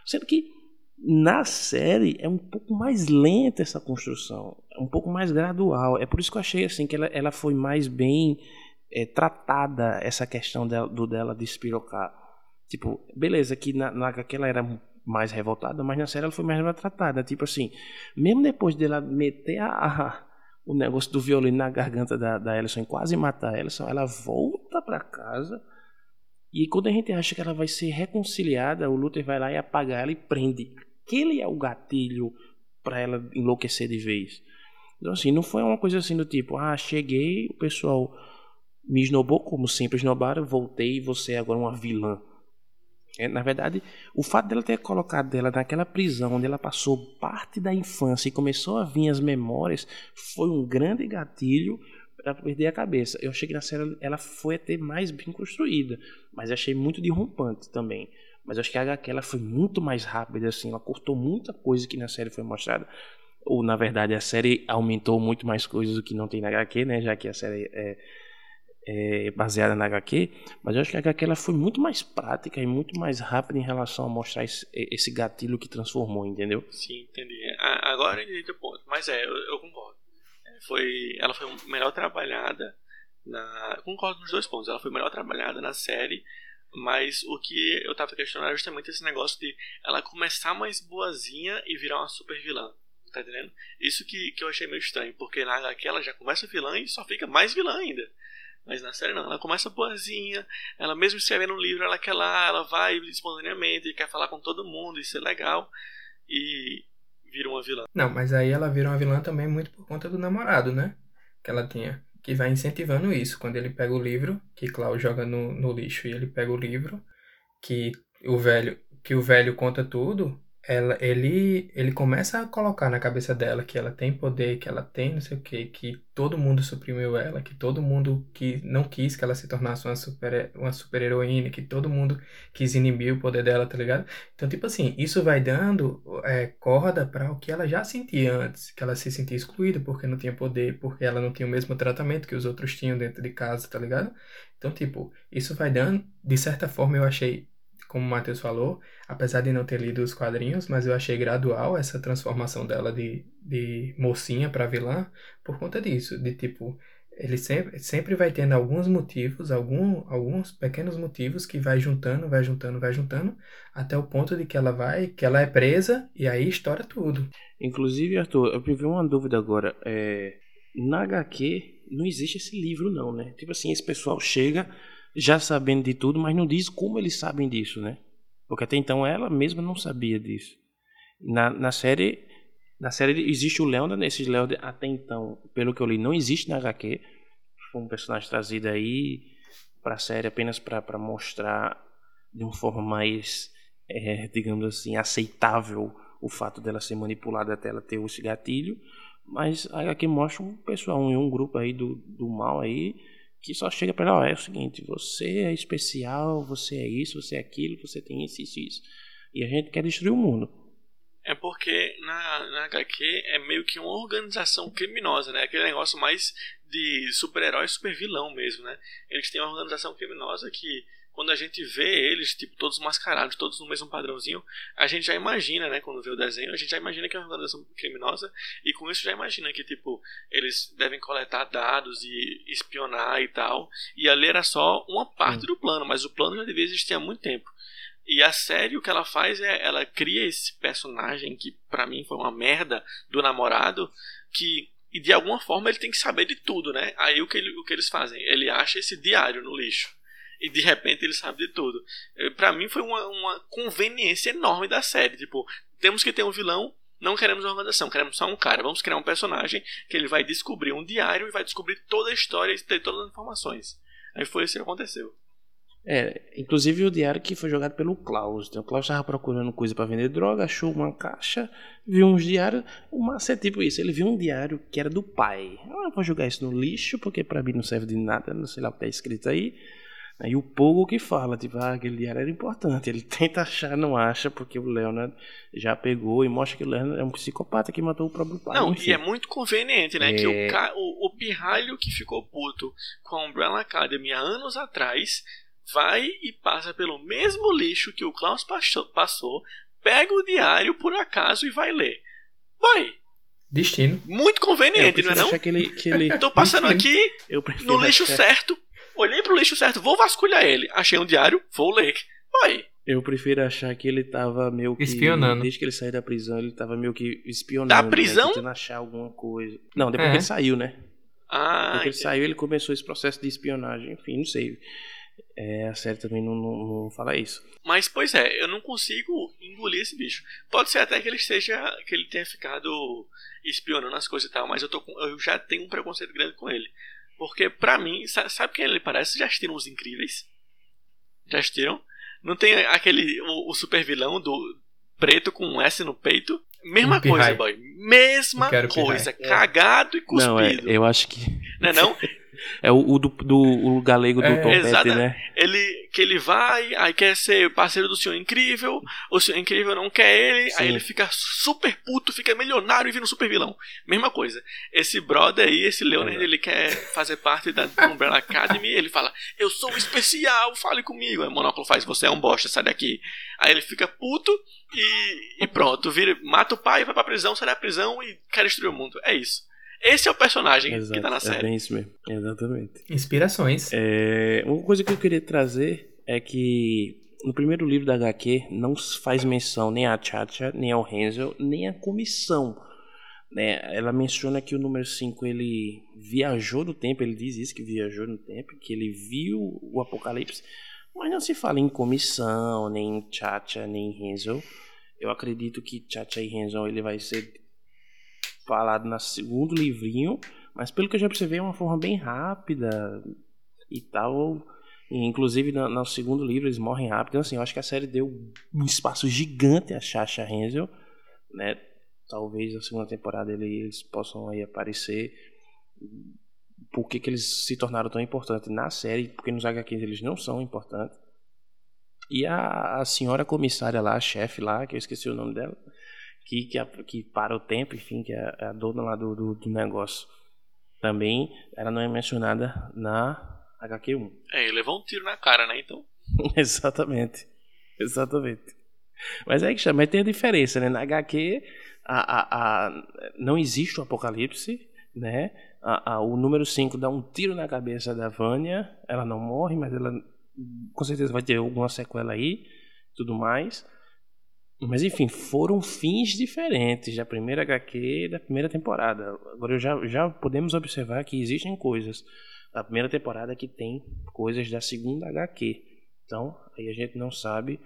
Sendo que na série é um pouco mais lenta essa construção, é um pouco mais gradual. É por isso que eu achei assim que ela, ela foi mais bem é, tratada essa questão dela, do dela de espirocar. Tipo, beleza, que na, na HQ ela era mais revoltada, mas na série ela foi mais tratada. Tipo assim, mesmo depois dela meter a, o negócio do violino na garganta da, da Ellison e quase matar a Ellison, ela volta para casa e quando a gente acha que ela vai ser reconciliada, o Luther vai lá e apaga ela e prende. Aquele é o gatilho para ela enlouquecer de vez. Então assim, não foi uma coisa assim do tipo, ah, cheguei, o pessoal me esnobou como sempre esnobaram, voltei e você é agora uma vilã. É, na verdade, o fato dela ter colocado ela naquela prisão onde ela passou parte da infância e começou a vir as memórias foi um grande gatilho para perder a cabeça. Eu achei que na série ela foi até mais bem construída, mas achei muito derrompante também. Mas acho que a HQ ela foi muito mais rápida, assim, ela cortou muita coisa que na série foi mostrada. Ou, na verdade, a série aumentou muito mais coisas do que não tem na HQ, né? Já que a série é é, baseada na HQ, mas eu acho que a HQ ela foi muito mais prática e muito mais rápida em relação a mostrar esse, esse gatilho que transformou, entendeu? Sim, entendi. Agora entendi o ponto, mas é, eu, eu concordo. É, foi, ela foi melhor trabalhada na. Concordo nos dois pontos. Ela foi melhor trabalhada na série, mas o que eu tava questionando era justamente esse negócio de ela começar mais boazinha e virar uma super vilã. Tá entendendo? Isso que, que eu achei meio estranho, porque na HQ ela já começa vilã e só fica mais vilã ainda. Mas na série não, ela começa boazinha, ela mesmo escrevendo um livro, ela quer lá, ela vai espontaneamente, quer falar com todo mundo, isso é legal, e vira uma vilã. Não, mas aí ela vira uma vilã também muito por conta do namorado, né? Que ela tinha. Que vai incentivando isso. Quando ele pega o livro, que Clau joga no, no lixo e ele pega o livro, que o velho, que o velho conta tudo, ela, ele, ele começa a colocar na cabeça dela que ela tem poder, que ela tem não sei o que, que todo mundo suprimiu ela, que todo mundo que não quis que ela se tornasse uma super, uma super heroína, que todo mundo quis inibir o poder dela, tá ligado? Então, tipo assim, isso vai dando é, corda para o que ela já sentia antes, que ela se sentia excluída porque não tinha poder, porque ela não tinha o mesmo tratamento que os outros tinham dentro de casa, tá ligado? Então, tipo, isso vai dando, de certa forma eu achei como o Matheus falou, apesar de não ter lido os quadrinhos, mas eu achei gradual essa transformação dela de, de mocinha para vilã por conta disso, de tipo, ele sempre, sempre vai tendo alguns motivos, algum, alguns pequenos motivos que vai juntando, vai juntando, vai juntando, até o ponto de que ela vai, que ela é presa e aí estoura tudo. Inclusive, Arthur, eu tive uma dúvida agora. É, na HQ não existe esse livro não, né? Tipo assim, esse pessoal chega já sabendo de tudo, mas não diz como eles sabem disso, né? Porque até então ela mesma não sabia disso. Na, na série na série existe o Leonard, esse Leonard até então, pelo que eu li, não existe na HQ. Foi um personagem trazido aí para a série apenas para mostrar de uma forma mais é, digamos assim, aceitável o fato dela ser manipulada até ela ter esse gatilho. Mas a HQ mostra um pessoal, um grupo aí do, do mal aí, que só chega para ela, é o seguinte, você é especial, você é isso, você é aquilo, você tem isso, isso, isso. E a gente quer destruir o mundo. É porque na, na HQ é meio que uma organização criminosa, né? Aquele negócio mais de super-herói, super-vilão mesmo, né? Eles têm uma organização criminosa que quando a gente vê eles, tipo, todos mascarados, todos no mesmo padrãozinho, a gente já imagina, né, quando vê o desenho, a gente já imagina que é uma organização criminosa e com isso já imagina que, tipo, eles devem coletar dados e espionar e tal. E ali era só uma parte do plano, mas o plano já devia existir há muito tempo. E a série o que ela faz é ela cria esse personagem que para mim foi uma merda do namorado que e de alguma forma ele tem que saber de tudo, né? Aí o que, ele, o que eles fazem? Ele acha esse diário no lixo e de repente ele sabe de tudo. Eh, para mim foi uma, uma conveniência enorme da série. Tipo, temos que ter um vilão, não queremos uma organização, queremos só um cara. Vamos criar um personagem que ele vai descobrir um diário e vai descobrir toda a história e ter todas as informações. Aí foi isso que aconteceu. É, inclusive o diário que foi jogado pelo Klaus. Então, o Klaus estava procurando coisa para vender droga, achou uma caixa, viu uns diários. O massa é tipo isso: ele viu um diário que era do pai. Ah, vou jogar isso no lixo, porque para mim não serve de nada, não sei lá o que está escrito aí. Aí o Pogo que fala, tipo, ah, aquele diário era importante. Ele tenta achar, não acha, porque o Leonard já pegou e mostra que o Leonard é um psicopata que matou o próprio pai. Não, enfim. e é muito conveniente, né? É... Que o, o, o pirralho que ficou puto com a Umbrella Academy há anos atrás vai e passa pelo mesmo lixo que o Klaus passou, pega o diário por acaso e vai ler. Vai! Destino. Muito conveniente, não é não? Que ele, que ele... Tô passando aqui no lixo achar... certo, olhei pro lixo certo, vou vasculhar ele. Achei um diário, vou ler. Vai! Eu prefiro achar que ele tava meio que. Espionando. Desde que ele saiu da prisão, ele tava meio que espionando. Da prisão? Né, tentando achar alguma coisa. Não, depois é. que ele saiu, né? Ah. Depois que ele saiu, ele começou esse processo de espionagem. Enfim, não sei. É, a série também não, não, não, fala isso. Mas, pois é, eu não consigo engolir esse bicho. Pode ser até que ele esteja. que ele tenha ficado espionando as coisas e tal, mas eu, tô com, eu já tenho um preconceito grande com ele. Porque, pra mim, sabe, quem ele parece? Já assistiram Os Incríveis? Já assistiram? Não tem aquele. o, o super vilão do preto com um S no peito? Mesma um coisa, boy. Mesma coisa. Cagado e cuspido. Não, é, eu acho que. Não é não? É o, o do, do o galego do é, Tom né? Ele, que ele vai, aí quer ser parceiro do Senhor Incrível, o Senhor Incrível não quer ele, Sim. aí ele fica super puto, fica milionário e vira um super vilão. Mesma coisa. Esse brother aí, esse Leonard, é. ele quer fazer parte da Umbrella Academy, ele fala, eu sou especial, fale comigo. Aí o Monóculo faz, você é um bosta, sai daqui. Aí ele fica puto e, e pronto, vira, mata o pai, vai pra prisão, sai da prisão e quer destruir o mundo. É isso. Esse é o personagem Exato, que tá na série. É bem isso mesmo, exatamente. Inspirações. É, uma coisa que eu queria trazer é que no primeiro livro da HQ não faz menção nem a Chacha, nem ao Hansel, nem a comissão. Né? Ela menciona que o número 5 ele viajou no tempo, ele diz isso, que viajou no tempo, que ele viu o apocalipse, mas não se fala em comissão, nem em Chacha, nem em Hansel. Eu acredito que Chacha e Hansel ele vai ser falado no segundo livrinho, mas pelo que eu já percebi é uma forma bem rápida e tal. E, inclusive no, no, segundo livro eles morrem rápido. Então, assim, eu acho que a série deu um espaço gigante a Chacha Hensel, né? Talvez na segunda temporada eles possam aí aparecer. Por que, que eles se tornaram tão importantes na série? Porque nos HQs eles não são importantes. E a, a senhora comissária lá, a chefe lá, que eu esqueci o nome dela, que, que, que para o tempo, enfim, que é a dona lá do, do, do, negócio. Também ela não é mencionada na HQ1. É, ele levou um tiro na cara, né, então? Exatamente. Exatamente. Mas é que chama, mas tem a diferença, né? Na HQ a, a, a, não existe o apocalipse, né? A, a, o número 5 dá um tiro na cabeça da Vânia, ela não morre, mas ela com certeza vai ter alguma sequela aí, tudo mais. Mas enfim, foram fins diferentes da primeira HQ e da primeira temporada. Agora já, já podemos observar que existem coisas da primeira temporada que tem coisas da segunda HQ. Então, aí a gente não sabe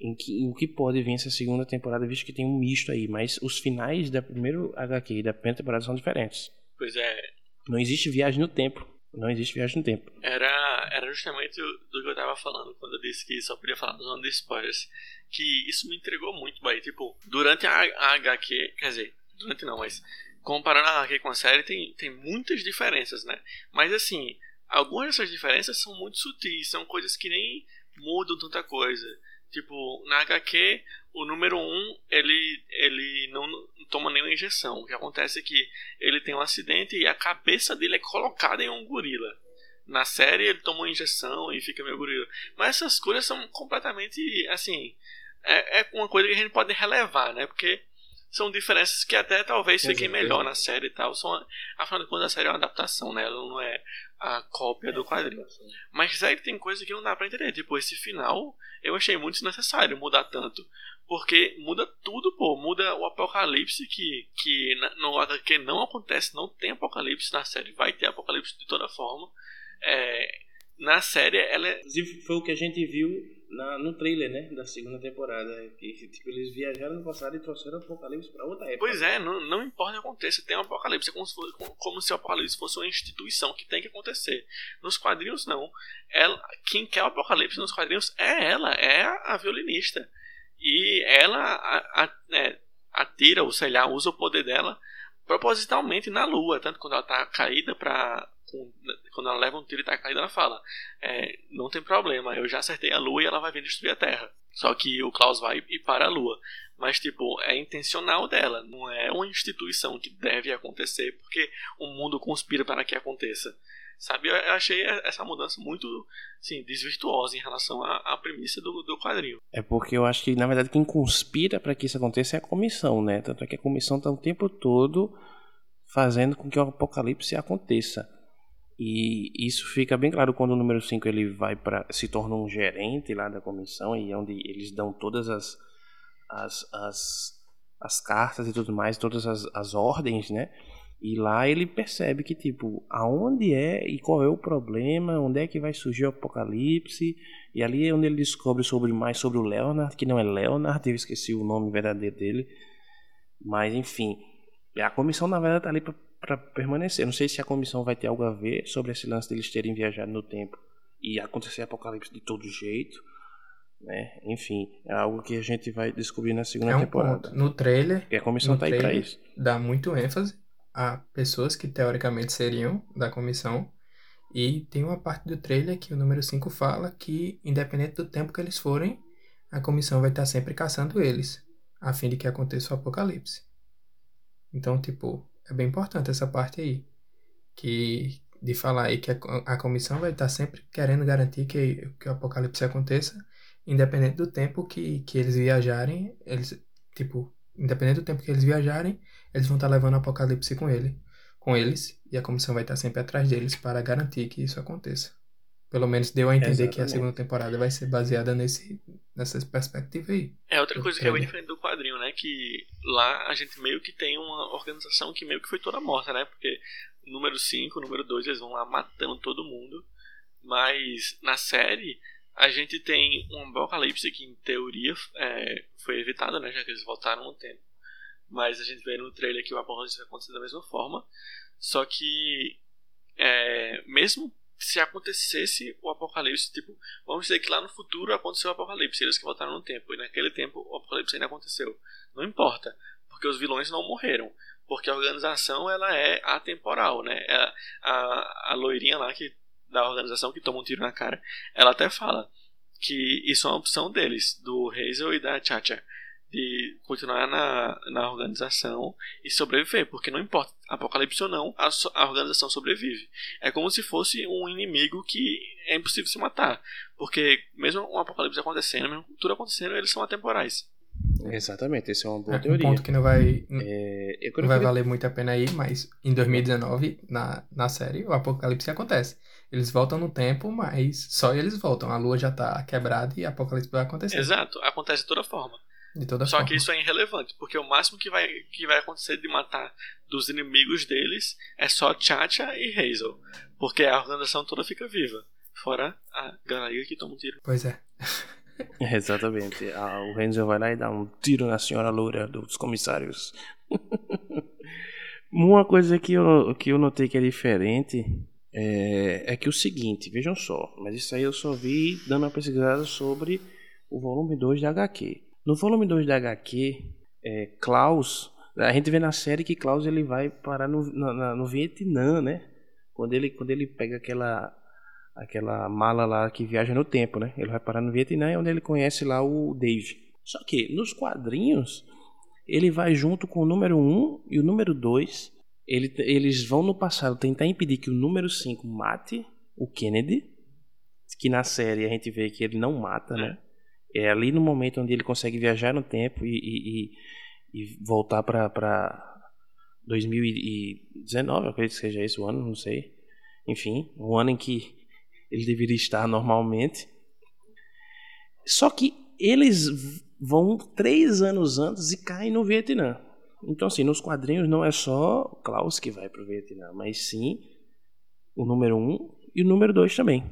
em que, em que pode vir essa segunda temporada, visto que tem um misto aí. Mas os finais da primeira HQ e da primeira temporada são diferentes. Pois é. Não existe viagem no tempo. Não existe viagem no tempo. Era, era justamente do que eu tava falando quando eu disse que só podia falar na zona de spoilers. Que isso me entregou muito, aí Tipo, durante a, a HQ, quer dizer, durante não, mas comparando a HQ com a série, tem, tem muitas diferenças, né? Mas assim, algumas dessas diferenças são muito sutis, são coisas que nem mudam tanta coisa. Tipo, na HQ, o número 1, um, ele, ele não toma nenhuma injeção. O que acontece é que ele tem um acidente e a cabeça dele é colocada em um gorila. Na série, ele toma uma injeção e fica meio gorila. Mas essas coisas são completamente, assim... É, é uma coisa que a gente pode relevar, né? Porque são diferenças que até talvez fiquem melhor na série e tal. São, afinal de contas, a série é uma adaptação, né? Ela não é a cópia do quadrinho. Mas série tem coisa que não dá pra entender. Tipo, esse final eu achei muito desnecessário mudar tanto. Porque muda tudo, pô. Muda o apocalipse que, que no HQ não acontece, não tem apocalipse. Na série vai ter apocalipse de toda forma. É, na série, ela é... Inclusive, foi o que a gente viu na, no trailer, né? Da segunda temporada. Que tipo, eles viajaram no passado e trouxeram o apocalipse pra outra época. Pois é, não, não importa o que aconteça, tem um apocalipse. É como se, fosse, como se o apocalipse fosse uma instituição que tem que acontecer. Nos quadrinhos, não. Ela, quem quer o apocalipse nos quadrinhos é ela, é a, a violinista. E ela a, a, é, atira, ou sei lá, usa o poder dela propositalmente na lua. Tanto quando ela tá caída com, quando ela leva um tiro e tá caída, ela fala: é, Não tem problema, eu já acertei a lua e ela vai vir destruir a Terra. Só que o Klaus vai e para a lua. Mas, tipo, é intencional dela, não é uma instituição que deve acontecer porque o mundo conspira para que aconteça. Sabe, eu achei essa mudança muito assim, desvirtuosa em relação à, à premissa do, do quadrinho. É porque eu acho que, na verdade, quem conspira para que isso aconteça é a comissão, né? Tanto é que a comissão está o tempo todo fazendo com que o apocalipse aconteça. E isso fica bem claro quando o número 5 ele vai para se torna um gerente lá da comissão e onde eles dão todas as as, as, as cartas e tudo mais, todas as, as ordens, né? E lá ele percebe que tipo, aonde é e qual é o problema, onde é que vai surgir o apocalipse, e ali é onde ele descobre sobre mais sobre o Leonard, que não é Leonard, eu esqueci o nome verdadeiro dele. Mas enfim, a comissão na verdade tá ali para permanecer. Não sei se a comissão vai ter algo a ver sobre esse lance deles terem viajado no tempo e acontecer apocalipse de todo jeito. Né? Enfim, é algo que a gente vai descobrir na segunda é um temporada. Ponto. No trailer. E a comissão está aí para isso. Dá muito ênfase a pessoas que teoricamente seriam da comissão. E tem uma parte do trailer que o número 5 fala que, independente do tempo que eles forem, a comissão vai estar sempre caçando eles, a fim de que aconteça o apocalipse. Então, tipo, é bem importante essa parte aí. Que, de falar aí que a, a comissão vai estar sempre querendo garantir que, que o apocalipse aconteça, independente do tempo que, que eles viajarem, eles, tipo, independente do tempo que eles viajarem, eles vão estar levando o apocalipse com ele, com eles, e a comissão vai estar sempre atrás deles para garantir que isso aconteça. Pelo menos deu a entender Exatamente. que a segunda temporada vai ser baseada nesse, nessa perspectiva aí. É outra coisa que é bem diferente do quadrinho, né? Que lá a gente meio que tem uma organização que meio que foi toda morta, né? Porque número 5, número 2, eles vão lá matando todo mundo. Mas na série a gente tem um apocalipse que em teoria é, foi evitado, né? Já que eles voltaram no tempo. Mas a gente vê no trailer que o apocalipse vai acontecer da mesma forma. Só que é, mesmo se acontecesse o apocalipse, tipo, vamos dizer que lá no futuro aconteceu o apocalipse, eles que voltaram no tempo, e naquele tempo o apocalipse ainda aconteceu. Não importa, porque os vilões não morreram, porque a organização ela é atemporal, né? É a, a loirinha lá que da organização que toma um tiro na cara, ela até fala que isso é uma opção deles, do Hazel e da Chacha de continuar na, na organização e sobreviver, porque não importa, apocalipse ou não, a, a, organização sobrevive. É como se fosse um inimigo que é impossível se matar, porque mesmo um apocalipse acontecendo, mesmo tudo acontecendo, eles são atemporais. Exatamente, esse é uma boa é, teoria. Um ponto que não vai, é, não vai valer muito a pena aí, mas em 2019, na, na série, o apocalipse acontece. Eles voltam no tempo, mas só eles voltam. A lua já tá quebrada e o apocalipse vai acontecer. Exato, acontece de toda forma. De toda Só forma. que isso é irrelevante, porque o máximo que vai, que vai acontecer de matar dos inimigos deles é só Chacha e Hazel. Porque a organização toda fica viva. Fora a galera que toma um tiro. Pois é. Exatamente. Ah, o Hazel vai lá e dá um tiro na senhora loura dos comissários. Uma coisa que eu, que eu notei que é diferente é, é que o seguinte, vejam só, mas isso aí eu só vi dando uma pesquisada sobre o volume 2 da HQ. No volume 2 da HQ, é, Klaus, a gente vê na série que Klaus ele vai parar no, na, no Vietnã, né? Quando ele, quando ele pega aquela aquela mala lá que viaja no tempo, né? Ele vai parar no Vietnã, é onde ele conhece lá o Dave. Só que nos quadrinhos, ele vai junto com o número 1 e o número 2. Ele, eles vão no passado tentar impedir que o número 5 mate o Kennedy. Que na série a gente vê que ele não mata, né? É ali no momento onde ele consegue viajar no tempo e, e, e, e voltar para 2019, eu acredito que seja esse o ano, não sei. Enfim, um ano em que ele deveria estar normalmente. Só que eles vão três anos antes e caem no Vietnã. Então, assim, nos quadrinhos não é só Klaus que vai para o Vietnã, mas sim o número um e o número dois também.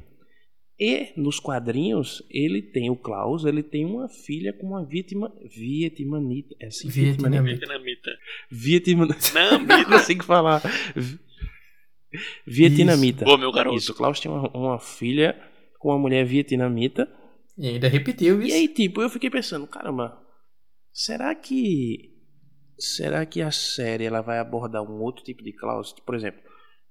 E nos quadrinhos, ele tem o Klaus, ele tem uma filha com uma vítima vietnamita. É assim, vietnamita. Vietnamita. Não, não consigo falar. Vietnamita. Boa, meu garoto. Isso, Klaus tinha uma, uma, filha com uma mulher vietnamita. E ainda repetiu isso. E aí, tipo, eu fiquei pensando, caramba, será que. Será que a série ela vai abordar um outro tipo de Klaus? Por exemplo,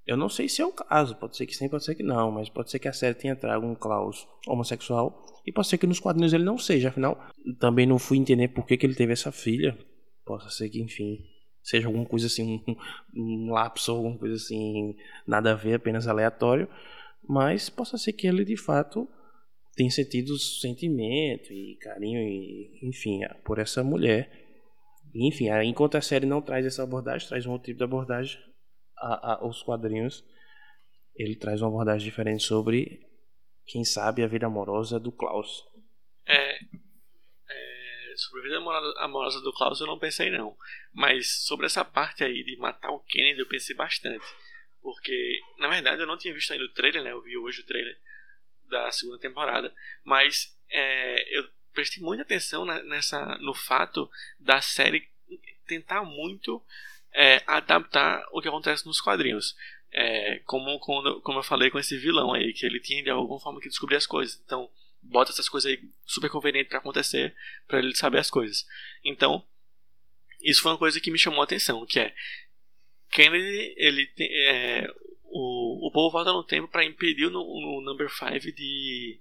eu não sei se é o caso, pode ser que sim, pode ser que não, mas pode ser que a série tenha trago um Klaus homossexual e pode ser que nos quadrinhos ele não seja, afinal, também não fui entender por que, que ele teve essa filha. Possa ser que, enfim, seja alguma coisa assim, um, um lapso, alguma coisa assim, nada a ver, apenas aleatório, mas possa ser que ele de fato tenha sentido sentimento e carinho, e, enfim, por essa mulher. Enfim, enquanto a série não traz essa abordagem, traz um outro tipo de abordagem, a, a, os quadrinhos, ele traz uma abordagem diferente sobre, quem sabe, a vida amorosa do Klaus. É, sobre a vida amorosa do Klaus eu não pensei não. Mas sobre essa parte aí de matar o Kennedy eu pensei bastante. Porque, na verdade, eu não tinha visto ainda o trailer, né? Eu vi hoje o trailer da segunda temporada. Mas é, eu prestei muita atenção nessa, no fato da série tentar muito é, adaptar o que acontece nos quadrinhos. É, como, como, como eu falei com esse vilão aí, que ele tinha de alguma forma que descobrir as coisas. Então, bota essas coisas aí super convenientes para acontecer para ele saber as coisas. Então, isso foi uma coisa que me chamou a atenção, que é Kennedy, ele tem, é, o, o povo volta no tempo para impedir no, no Number 5 de,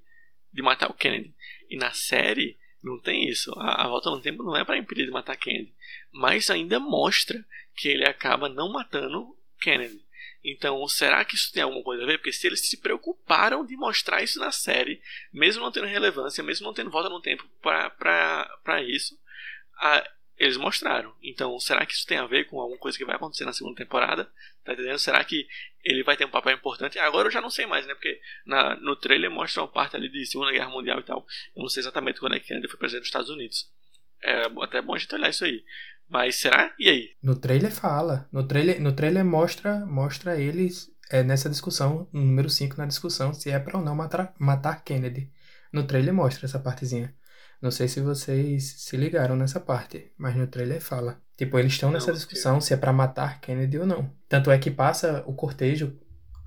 de matar o Kennedy. E na série não tem isso. A, a volta no tempo não é para impedir de matar Kennedy, mas ainda mostra que ele acaba não matando Kennedy. Então, será que isso tem alguma coisa a ver? Porque se eles se preocuparam de mostrar isso na série, mesmo não tendo relevância, mesmo não tendo volta no tempo para isso, a, eles mostraram. Então, será que isso tem a ver com alguma coisa que vai acontecer na segunda temporada? Tá entendendo? Será que ele vai ter um papel importante? Agora eu já não sei mais, né? Porque na, no trailer mostra uma parte ali de Segunda Guerra Mundial e tal. Eu não sei exatamente quando é que ele foi presidente dos Estados Unidos. É até bom a gente olhar isso aí. Mas será? E aí? No trailer fala. No trailer, no trailer mostra, mostra eles é, nessa discussão, número 5 na discussão, se é para ou não matar, matar Kennedy. No trailer mostra essa partezinha. Não sei se vocês se ligaram nessa parte, mas no trailer fala. Tipo, eles estão nessa discussão se é para matar Kennedy ou não. Tanto é que passa o cortejo,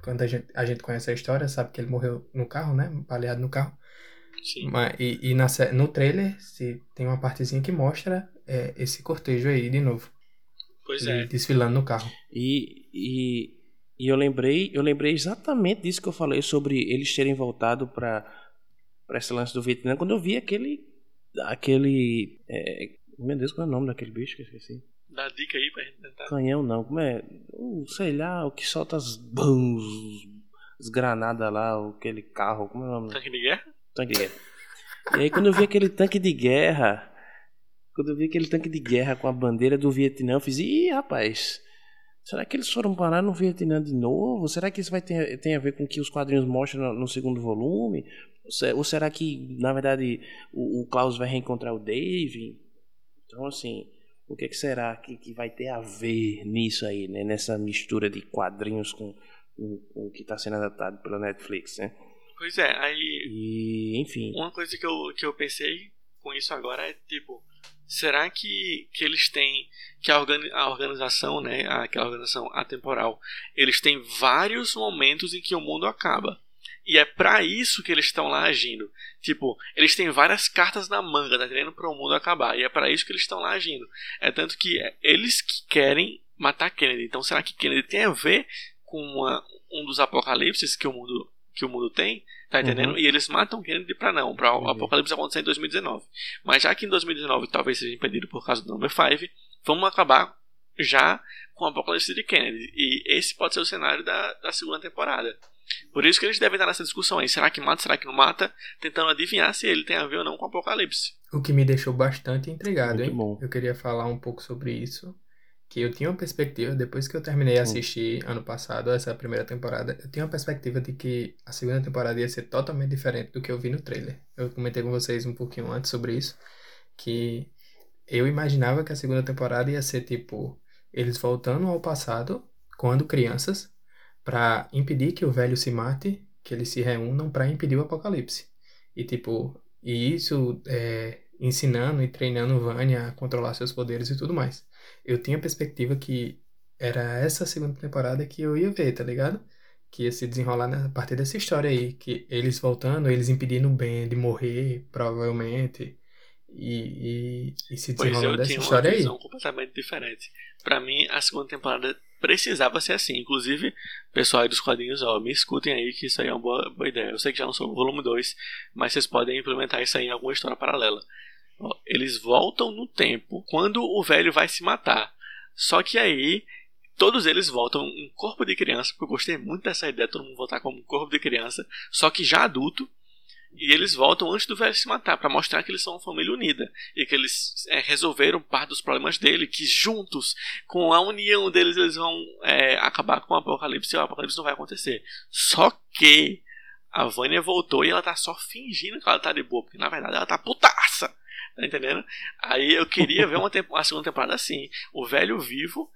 quando a gente, a gente conhece a história, sabe que ele morreu no carro, né? Baleado no carro. Sim. Mas, e e na, no trailer se, tem uma partezinha que mostra é, esse cortejo aí de novo. Pois é. Desfilando no carro. E, e, e eu lembrei eu lembrei exatamente disso que eu falei sobre eles terem voltado para para esse lance do Vietnã quando eu vi aquele aquele é, meu Deus qual é o nome daquele bicho que eu esqueci? Dá dica aí pra gente tentar. Canhão não como é? Uh, sei lá o que solta as bums, as granadas lá aquele carro como é o nome? Tanque de guerra? Tanque de guerra. E aí quando eu vi aquele tanque de guerra quando eu vi aquele tanque de guerra com a bandeira do Vietnã, eu fiz, ih, rapaz, será que eles foram parar no Vietnã de novo? Será que isso vai ter, tem a ver com o que os quadrinhos mostram no, no segundo volume? Ou será que, na verdade, o, o, Klaus vai reencontrar o Dave? Então, assim, o que, que será que, que vai ter a ver nisso aí, né? Nessa mistura de quadrinhos com, com, com o que está sendo adaptado pela Netflix, né? Pois é, aí. E, enfim. Uma coisa que eu, que eu pensei com isso agora é tipo será que, que eles têm que a, organi a organização, né, aquela organização atemporal, eles têm vários momentos em que o mundo acaba. E é para isso que eles estão lá agindo. Tipo, eles têm várias cartas na manga, tá entendendo? Para o mundo acabar. E é para isso que eles estão lá agindo. É tanto que é eles que querem matar Kennedy. Então, será que Kennedy tem a ver com uma, um dos apocalipses que o mundo que o mundo tem? Tá entendendo? Uhum. E eles matam Kennedy pra não, pra o uhum. apocalipse acontecer em 2019. Mas já que em 2019 talvez seja impedido por causa do Number 5, vamos acabar já com o apocalipse de Kennedy. E esse pode ser o cenário da, da segunda temporada. Por isso que eles devem estar nessa discussão aí. Será que mata, será que não mata? Tentando adivinhar se ele tem a ver ou não com o apocalipse. O que me deixou bastante intrigado, Muito hein? Bom. Eu queria falar um pouco sobre isso que eu tinha uma perspectiva, depois que eu terminei de assistir ano passado, essa primeira temporada, eu tinha uma perspectiva de que a segunda temporada ia ser totalmente diferente do que eu vi no trailer. Eu comentei com vocês um pouquinho antes sobre isso, que eu imaginava que a segunda temporada ia ser tipo eles voltando ao passado quando crianças para impedir que o velho se mate, que eles se reúnam para impedir o apocalipse. E tipo, e isso é, ensinando e treinando Vanya a controlar seus poderes e tudo mais eu tinha a perspectiva que era essa segunda temporada que eu ia ver, tá ligado? Que ia se desenrolar a partir dessa história aí, que eles voltando, eles impedindo o Ben de morrer, provavelmente, e, e, e se desenrolando dessa história aí. Pois eu tinha uma visão completamente diferente. Para mim, a segunda temporada precisava ser assim. Inclusive, pessoal aí dos quadrinhos, ó, me escutem aí que isso aí é uma boa, boa ideia. Eu sei que já não sou o volume 2, mas vocês podem implementar isso aí em alguma história paralela. Eles voltam no tempo quando o velho vai se matar. Só que aí todos eles voltam em corpo de criança, porque eu gostei muito dessa ideia, todo mundo voltar como corpo de criança, só que já adulto. E eles voltam antes do velho se matar, para mostrar que eles são uma família unida. E que eles é, resolveram parte dos problemas dele, que juntos, com a união deles, eles vão é, acabar com o apocalipse e o apocalipse não vai acontecer. Só que a Vânia voltou e ela tá só fingindo que ela tá de boa, porque na verdade ela tá putaça. Tá entendendo? Aí eu queria ver uma, uma segunda temporada assim. O velho vivo,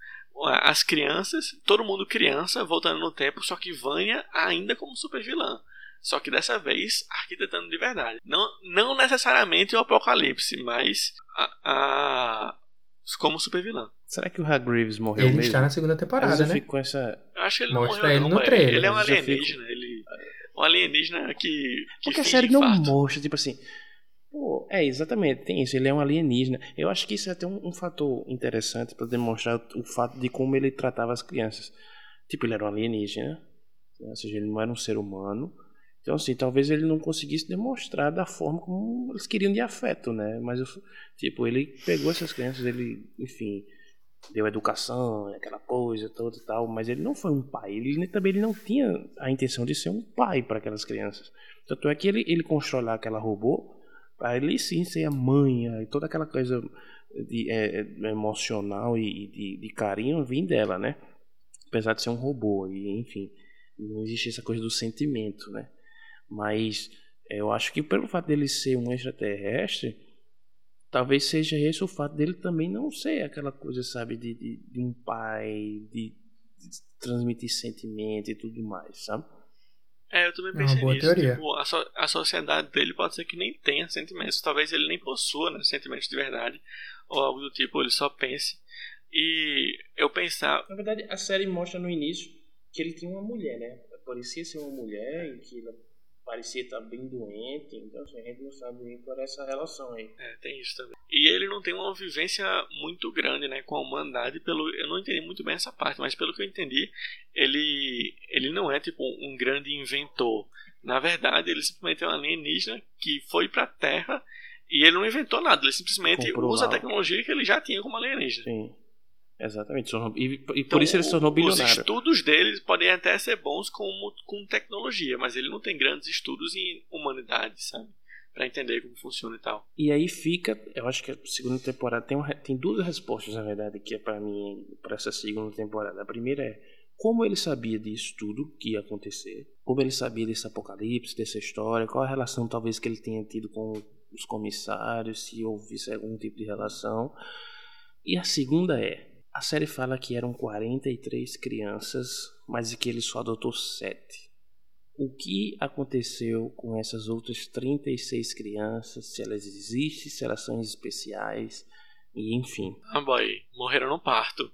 as crianças, todo mundo criança, voltando no tempo, só que Vânia ainda como super vilã. Só que dessa vez arquitetando de verdade. Não, não necessariamente o apocalipse, mas a, a como super vilã. Será que o Hagrives morreu ele mesmo? Ele está na segunda temporada, né? com essa... Eu acho que ele Mostra não morreu, ele não, no trailer. Ele é um alienígena, fico... ele... Um alienígena que, que Porque a série não mostra, tipo assim... Pô, é, exatamente, tem isso, ele é um alienígena. Eu acho que isso é até um, um fator interessante para demonstrar o fato de como ele tratava as crianças. Tipo, ele era um alienígena, né? ou seja, ele não era um ser humano. Então, assim, talvez ele não conseguisse demonstrar da forma como eles queriam de afeto, né? Mas, tipo, ele pegou essas crianças, ele, enfim, deu educação, aquela coisa toda e tal, mas ele não foi um pai. Ele também ele não tinha a intenção de ser um pai para aquelas crianças. Tanto é que ele, ele constrói lá aquela robô Ele sim ser a mãe, e toda aquela coisa de, é, é, emocional e de, de, carinho vem dela, né? Apesar de ser um robô, e enfim, não existe essa coisa do sentimento, né? Mas é, eu acho que pelo fato dele ser um extraterrestre, talvez seja esse o fato dele também não ser aquela coisa, sabe, de, de, de um pai, de, de transmitir sentimento e tudo mais, sabe? É, eu também pensei é uma boa nisso. Teoria. Tipo, a, so a sociedade dele pode ser que nem tenha sentimentos. Talvez ele nem possua né, sentimentos de verdade. Ou algo do tipo, ele só pense. E eu pensar. Na verdade, a série mostra no início que ele tinha uma mulher, né? Parecia ser uma mulher e que ela parecia estar bem doente, então assim, a gente não sabe nem por essa relação aí. É, tem isso também. E ele não tem uma vivência muito grande, né, com a humanidade, pelo eu não entendi muito bem essa parte, mas pelo que eu entendi, ele ele não é tipo um grande inventor. Na verdade, ele simplesmente é um alienígena que foi para a Terra e ele não inventou nada, ele simplesmente Comprou usa a tecnologia que ele já tinha como alienígena. Sim. Exatamente. E, e por então, isso ele se tornou bilionário. Os estudos dele podem até ser bons com, com tecnologia, mas ele não tem grandes estudos em humanidade, sabe? Pra entender como funciona e tal. E aí fica, eu acho que a segunda temporada tem, tem duas respostas, na verdade, que é para mim, para essa segunda temporada. A primeira é como ele sabia disso tudo que ia acontecer, como ele sabia desse apocalipse, dessa história, qual a relação talvez que ele tenha tido com os comissários, se houvesse algum tipo de relação. E a segunda é a série fala que eram 43 crianças, mas que ele só adotou 7. O que aconteceu com essas outras 36 crianças? Se elas existem, se elas são especiais? E enfim. Ah, boy, morreram no parto.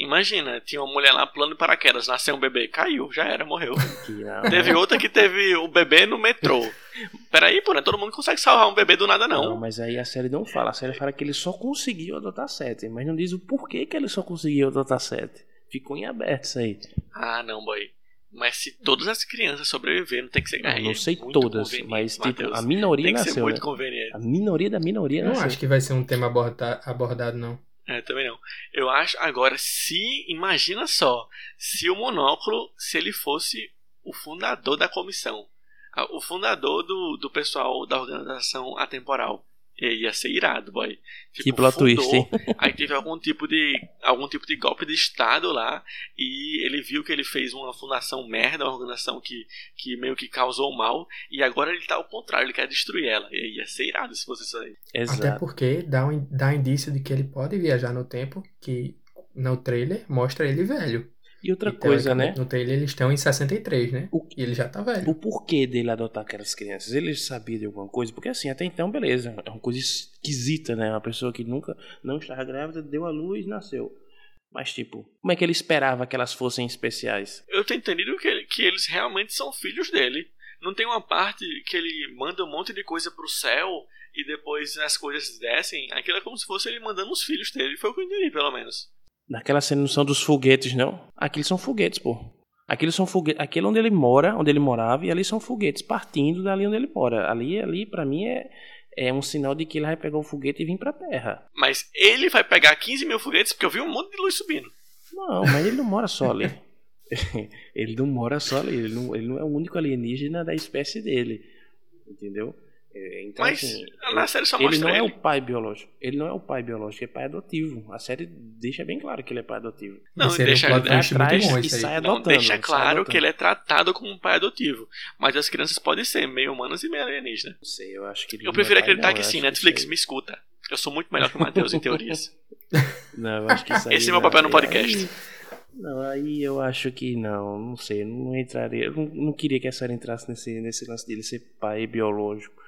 Imagina, tinha uma mulher lá pulando de paraquedas, nasceu um bebê, caiu, já era, morreu. teve outra que teve o bebê no metrô. Peraí, pô, né? Todo mundo consegue salvar um bebê do nada, não. Não, mas aí a série não fala. A série fala que ele só conseguiu adotar sete, mas não diz o porquê que ele só conseguiu adotar sete. Ficou em aberto isso aí. Ah, não, boy. Mas se todas as crianças sobreviveram, tem que ser Não, não sei todas, mas tipo, a minoria tem que nasceu. Ser muito né? conveniente. A minoria da minoria Não nasceu. acho que vai ser um tema aborda abordado, não. É, também não. Eu acho, agora, se. Imagina só, se o monóculo, se ele fosse o fundador da comissão, o fundador do, do pessoal da organização atemporal. E ia ser irado, boy. Tipo, Que plot twist, hein? Aí teve algum tipo de algum tipo de golpe de estado lá e ele viu que ele fez uma fundação merda, uma organização que, que meio que causou mal e agora ele tá ao contrário, ele quer destruir ela. E ia ser irado se fosse isso aí. Até Exato. porque dá, um, dá indício de que ele pode viajar no tempo, que no trailer mostra ele velho. E outra E, coisa, né? No trailer eles estão em 63, né? O- E ele já tá velho. O porquê dele adotar aquelas crianças? Ele sabia de alguma coisa? Porque assim, até então, beleza. É uma coisa esquisita, né? Uma pessoa que nunca não estava grávida, deu à luz, nasceu. Mas tipo, como é que ele esperava que elas fossem especiais? Eu tenho entendido que, ele- que eles realmente são filhos dele. Não tem uma parte que ele manda um monte de coisa pro céu e depois as coisas descem. Aquilo é como se fosse ele mandando os filhos dele. Foi o que eu entendi, pelo menos. Naquela cena não são dos foguetes, não? Aqueles são foguetes, pô. Aqueles são foguetes. Aquele onde ele mora, onde ele morava, e ali são foguetes partindo dali onde ele mora. Ali, ali, para mim, é, é um sinal de que ele vai pegar o foguete e vir pra Terra. Mas ele vai pegar 15 mil foguetes porque eu vi um monte de luz subindo. Não, mas ele não mora só ali. ele não mora só ali. Ele não, ele não é o único alienígena da espécie dele. Entendeu? É, Então, Mas assim, na série só ele mostra não ele. é o pai biológico. Ele não é o pai biológico, ele é pai adotivo. A série deixa bem claro que ele é pai adotivo. Não, seria deixa um plot ele atrás bom e aí. sai Não, adotando. deixa sai claro adotando. que ele é tratado como um pai adotivo. Mas as crianças podem ser meio humanas e meio alienígenas. Não sei, eu acho que ele Eu não prefiro é acreditar não, que sim, Netflix, isso me escuta. Eu sou muito melhor que o Matheus em teorias. aí- Não, eu acho que isso aí Esse é meu não. papel no Aí- podcast. Não, aí eu acho que não, não sei, não entraria. Eu não, não queria que a série entrasse nesse, nesse lance dele ser pai biológico.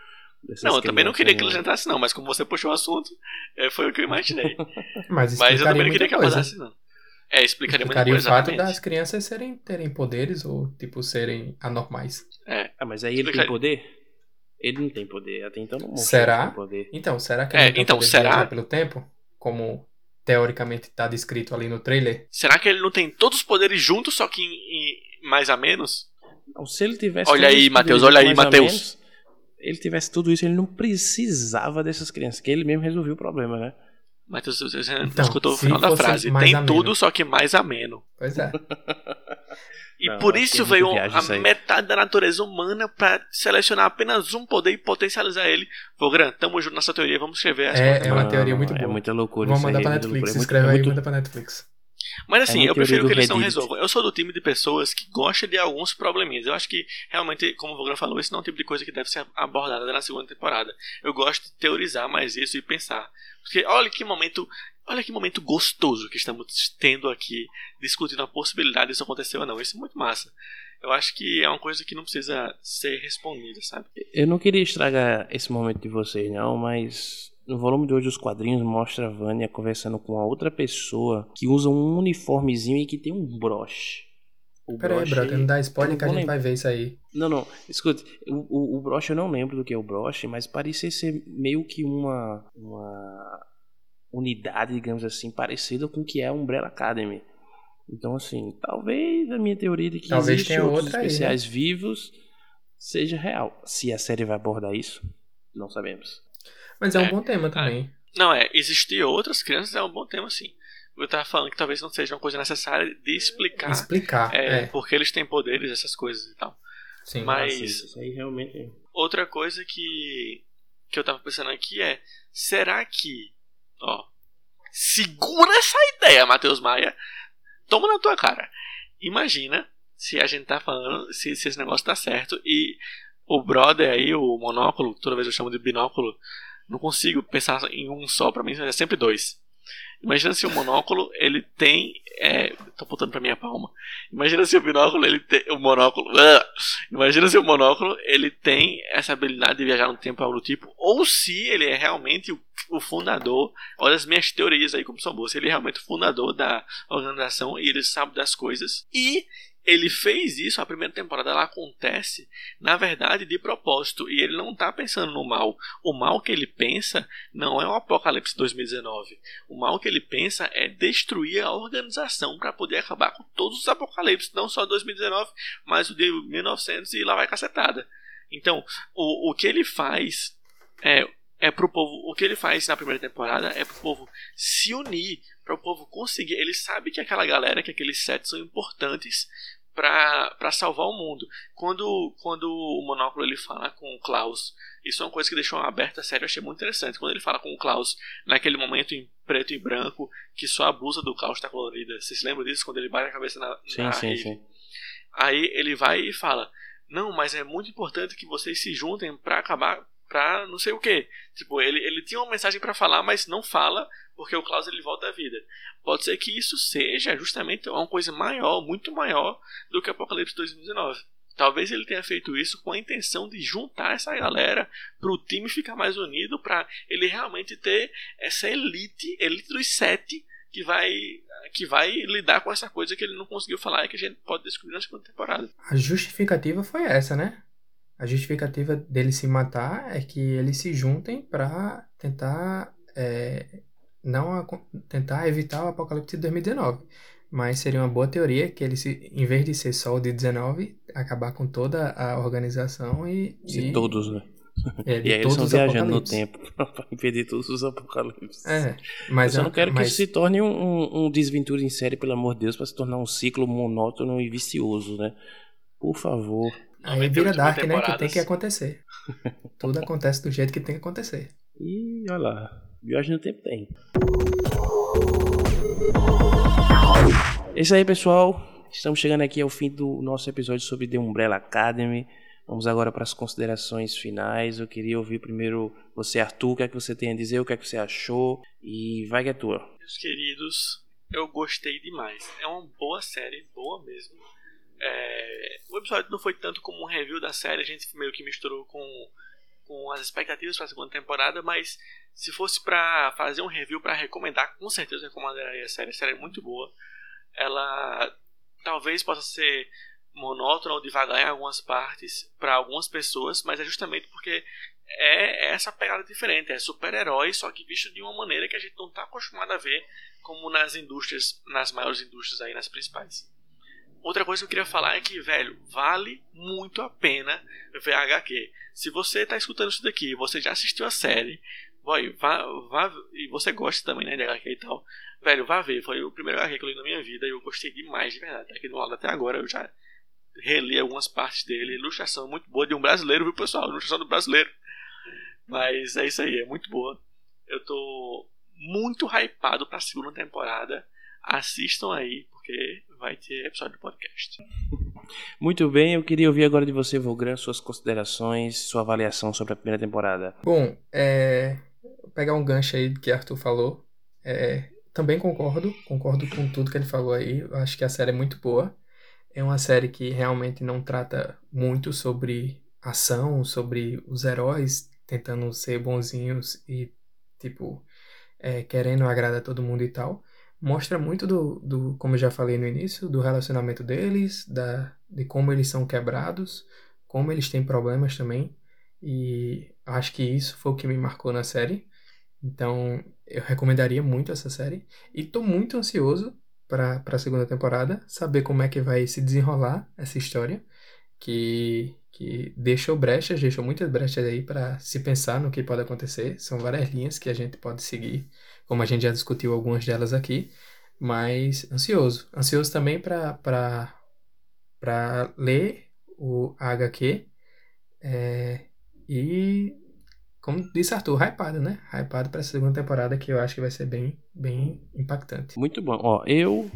Não, eu também não queria que eles entrassem, não, mas como você puxou o assunto, é, foi o que eu imaginei. Mas mas eu também explicaria não queria muita que abordasse, não. É, explicaria muita Explicaria o coisa. fato das crianças serem, terem poderes ou, tipo, serem anormais. Ah, mas aí ele tem poder? Ele não tem poder, até então não mostra Será? que ele tem poder. Então, será que É, ele não tem então, poder de será? pelo tempo? Como teoricamente está descrito ali no trailer? Será que ele não tem todos os poderes juntos, só que em, em mais a menos? Não, se ele tivesse. Olha aí, Matheus, olha aí, Matheus. Ele tivesse tudo isso, ele não precisava dessas crianças, que ele mesmo resolveu o problema, né? Matheus, você não Então, escutou o final da frase. Tem ameno. tudo, só que mais ameno. Pois é. E Não, por isso é veio a metade da natureza humana pra selecionar apenas um poder e potencializar ele. Vogran, tamo junto nessa teoria, vamos escrever essa É, é uma teoria muito É boa. muita loucura Vamos aí, mandar pra é Netflix. loucura. É muito- Escreve é aí e manda pra Netflix. Mas assim, É eu prefiro que eles não resolvam. Eu sou do time de pessoas que gostam de alguns probleminhas. Eu acho que realmente, como o Vogran falou, isso não é um tipo de coisa que deve ser abordada na segunda temporada. Eu gosto de teorizar mais isso e pensar. Porque olha que momento. Olha que momento gostoso que estamos tendo aqui, discutindo a possibilidade disso acontecer ou não. Isso é muito massa. Eu acho que é uma coisa que não precisa ser respondida, sabe? Eu não queria estragar esse momento de vocês, não, mas no volume de hoje dos quadrinhos mostra a Vânia conversando com a outra pessoa que usa um uniformezinho e que tem um broche. O Pera aí, broche- brother, não dá spoiler que a gente lembrar. vai ver isso aí. Não, não, escute, o, o, o broche eu não lembro do que é o broche, mas parecia ser meio que uma, uma unidade, digamos assim, parecida com o que é a Umbrella Academy. Então, assim, talvez a minha teoria de que Talvez existem tenha outros outra aí, né? especiais vivos seja real. Se a série vai abordar isso, não sabemos. Mas é um É, bom tema também. Não, é, existir outras crianças é um bom tema, sim. Eu tava falando que talvez não seja uma coisa necessária de explicar Explicar. é, É, porque eles têm poderes, essas coisas e tal. sim. mas- Assim, isso aí realmente. Outra coisa que, que eu tava pensando aqui é: será que. Ó. Segura essa ideia, Matheus Maia. Toma na tua cara. Imagina se a gente tá falando, se, se esse negócio tá certo e o brother aí, o monóculo, toda vez eu chamo de binóculo, não consigo pensar em um só, pra mim é sempre dois. Imagina se o monóculo ele tem. É, tô apontando pra minha palma. Imagina se o binóculo ele tem. O monóculo. Ah! Imagina se o monóculo ele tem essa habilidade de viajar no tempo algo do tipo. Ou se ele é realmente o, o fundador, olha as minhas teorias aí como são boas, ele é realmente o fundador da organização e ele sabe das coisas. E ele fez isso, a primeira temporada ela acontece, na verdade, de propósito. E ele não está pensando no mal. O mal que ele pensa não é o Apocalipse 2019. O mal que ele pensa é destruir a organização para poder acabar com todos os apocalipses, não só 2019, mas o de 1900 e lá vai cacetada. Então, o, o que ele faz é, é pro povo. O que ele faz na primeira temporada é pro povo se unir para o povo conseguir. Ele sabe que aquela galera, que aqueles sete são importantes para salvar o mundo. Quando, quando o Monóculo ele fala com o Klaus, isso é uma coisa que deixou aberta a série, eu achei muito interessante. Quando ele fala com o Klaus, naquele momento em preto e branco, que só a blusa do Klaus está colorida. Vocês se lembram disso? Quando ele bate a cabeça na. Sim, na sim, sim. Aí ele vai e fala: Não, mas é muito importante que vocês se juntem para acabar. Pra não sei o que. Tipo, ele, ele tinha uma mensagem para falar, mas não fala porque o Klaus ele volta à vida. Pode ser que isso seja justamente uma coisa maior, muito maior do que Apocalipse 2019. Talvez ele tenha feito isso com a intenção de juntar essa galera para o time ficar mais unido, para ele realmente ter essa elite, elite dos sete, que vai, que vai lidar com essa coisa que ele não conseguiu falar e que a gente pode descobrir na segunda temporada. A justificativa foi essa, né? A justificativa dele se matar é que eles se juntem para tentar é, não a, tentar evitar o apocalipse de 2019. Mas seria uma boa teoria que ele, se, em vez de ser só o de 19, acabar com toda a organização e. De e, todos, né? É, e aí eles estão viajando no tempo pra impedir todos os apocalipses. É, Mas eu não quero que mas, isso se torne um, um, um desventura em série, pelo amor de Deus, pra se tornar um ciclo monótono e vicioso, né? Por favor. Aí 98 vira Dark, né? Que tem que acontecer. Tudo acontece do jeito que tem que acontecer. E olha lá, viagem no tempo tem. É isso aí, pessoal. Estamos chegando aqui ao fim do nosso episódio sobre The Umbrella Academy. Vamos agora para as considerações finais. Eu queria ouvir primeiro você, Arthur, o que é que você tem a dizer, o que é que você achou e vai que é tua. Meus queridos, eu gostei demais. É uma boa série, boa mesmo. É, O episódio não foi tanto como um review da série, a gente meio que misturou com, com as expectativas para a segunda temporada, mas se fosse para fazer um review para recomendar, com certeza recomendaria a série. A série é muito boa. Ela talvez possa ser monótona ou devagar em algumas partes para algumas pessoas, mas é justamente porque é essa pegada diferente, é super-herói, só que visto de uma maneira que a gente não está acostumado a ver como nas indústrias, nas maiores indústrias aí, nas principais. Outra coisa que eu queria falar é que, velho, vale muito a pena ver a HQ. Se você tá escutando isso daqui, você já assistiu a série, boy, vá, vá, e você gosta também, né, de HQ e tal, velho, vá ver. Foi o primeiro HQ que eu li na minha vida e eu gostei demais, de verdade. Tá aqui do lado até agora, eu já reli algumas partes dele. Ilustração muito boa de um brasileiro, viu, pessoal? Ilustração do brasileiro. Mas é isso aí, é muito boa. Eu tô muito hypado pra segunda temporada. Assistam aí, porque vai ter episódio do podcast. Muito bem, eu queria ouvir agora de você, Volgran, suas considerações, sua avaliação sobre a primeira temporada. Bom, é, vou pegar um gancho aí que Arthur falou. É, também concordo, concordo com tudo que ele falou aí. Eu acho que a série é muito boa. É uma série que realmente não trata muito sobre ação, sobre os heróis tentando ser bonzinhos e, tipo, é, querendo agradar todo mundo e tal. Mostra muito do, do, como eu já falei no início, do relacionamento deles, da, de como eles são quebrados, como eles têm problemas também. E acho que isso foi o que me marcou na série. Então, eu recomendaria muito essa série. E tô muito ansioso para a segunda temporada, saber como é que vai se desenrolar essa história, que, que deixou brechas, deixou muitas brechas aí para se pensar no que pode acontecer. São várias linhas que a gente pode seguir, como a gente já discutiu algumas delas aqui, mas ansioso. Ansioso também para ler o HQ é, e como disse Arthur, hypado, né? Hypado pra segunda temporada que eu acho que vai ser bem, bem impactante. Muito bom. Ó, eu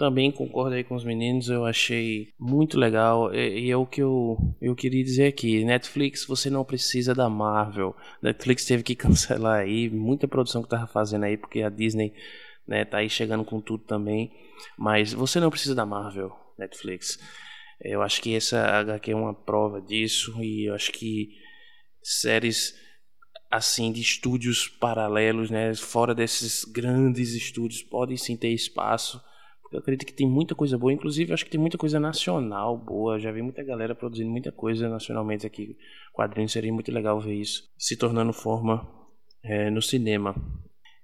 também concordo aí com os meninos, eu achei muito legal. E, e é o que eu, eu queria dizer aqui. Netflix, você não precisa da Marvel. Netflix teve que cancelar aí muita produção que tava fazendo aí, porque a Disney né, tá aí chegando com tudo também. Mas você não precisa da Marvel, Netflix. Eu acho que essa HQ é uma prova disso e eu acho que séries assim de estúdios paralelos, né? Fora desses grandes estúdios, podem sim ter espaço. Eu acredito que tem muita coisa boa, inclusive acho que tem muita coisa nacional boa. Já vi muita galera produzindo muita coisa nacionalmente aqui. Quadrinhos seria muito legal ver isso se tornando forma é, no cinema.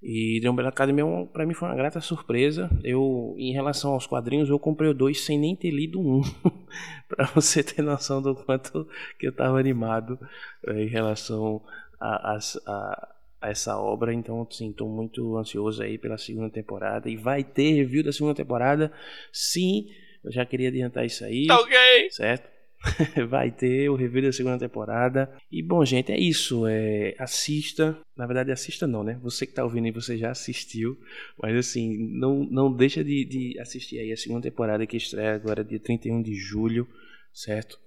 E The Umbrella Academy é para mim foi uma grata surpresa. Eu, em relação aos quadrinhos, eu comprei dois sem nem ter lido um, para você ter noção do quanto que eu estava animado é, em relação a, a a essa obra, então sim, estou muito ansioso aí pela segunda temporada. E vai ter review da segunda temporada, sim, eu já queria adiantar isso aí, tá ok, certo? vai ter o review da segunda temporada. E bom gente é isso, é assista, na verdade assista não, né? Você que está ouvindo aí você já assistiu, mas assim não não deixa de, de assistir aí a segunda temporada que estreia agora dia 31 de julho, certo?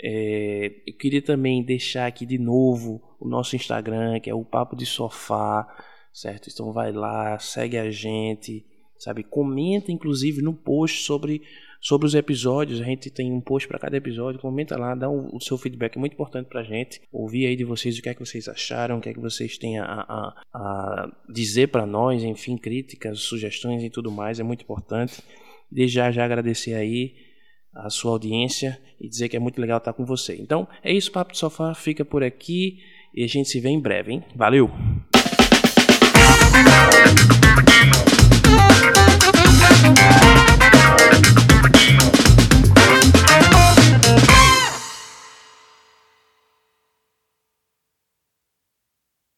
É, eu queria também deixar aqui de novo o nosso Instagram, que é o Papo de Sofá, certo? Então vai lá, segue a gente, sabe? Comenta inclusive no post sobre, sobre os episódios. A gente tem um post para cada episódio. Comenta lá, dá o, o, seu feedback, é muito importante pra gente. Ouvir aí de vocês o que é que vocês acharam, o que é que vocês têm a, a, a dizer para nós, enfim, críticas, sugestões e tudo mais, é muito importante. Desde já, já agradecer aí a sua audiência e dizer que é muito legal estar com você. Então, é isso, Papo de Sofá fica por aqui e a gente se vê em breve, hein? Valeu!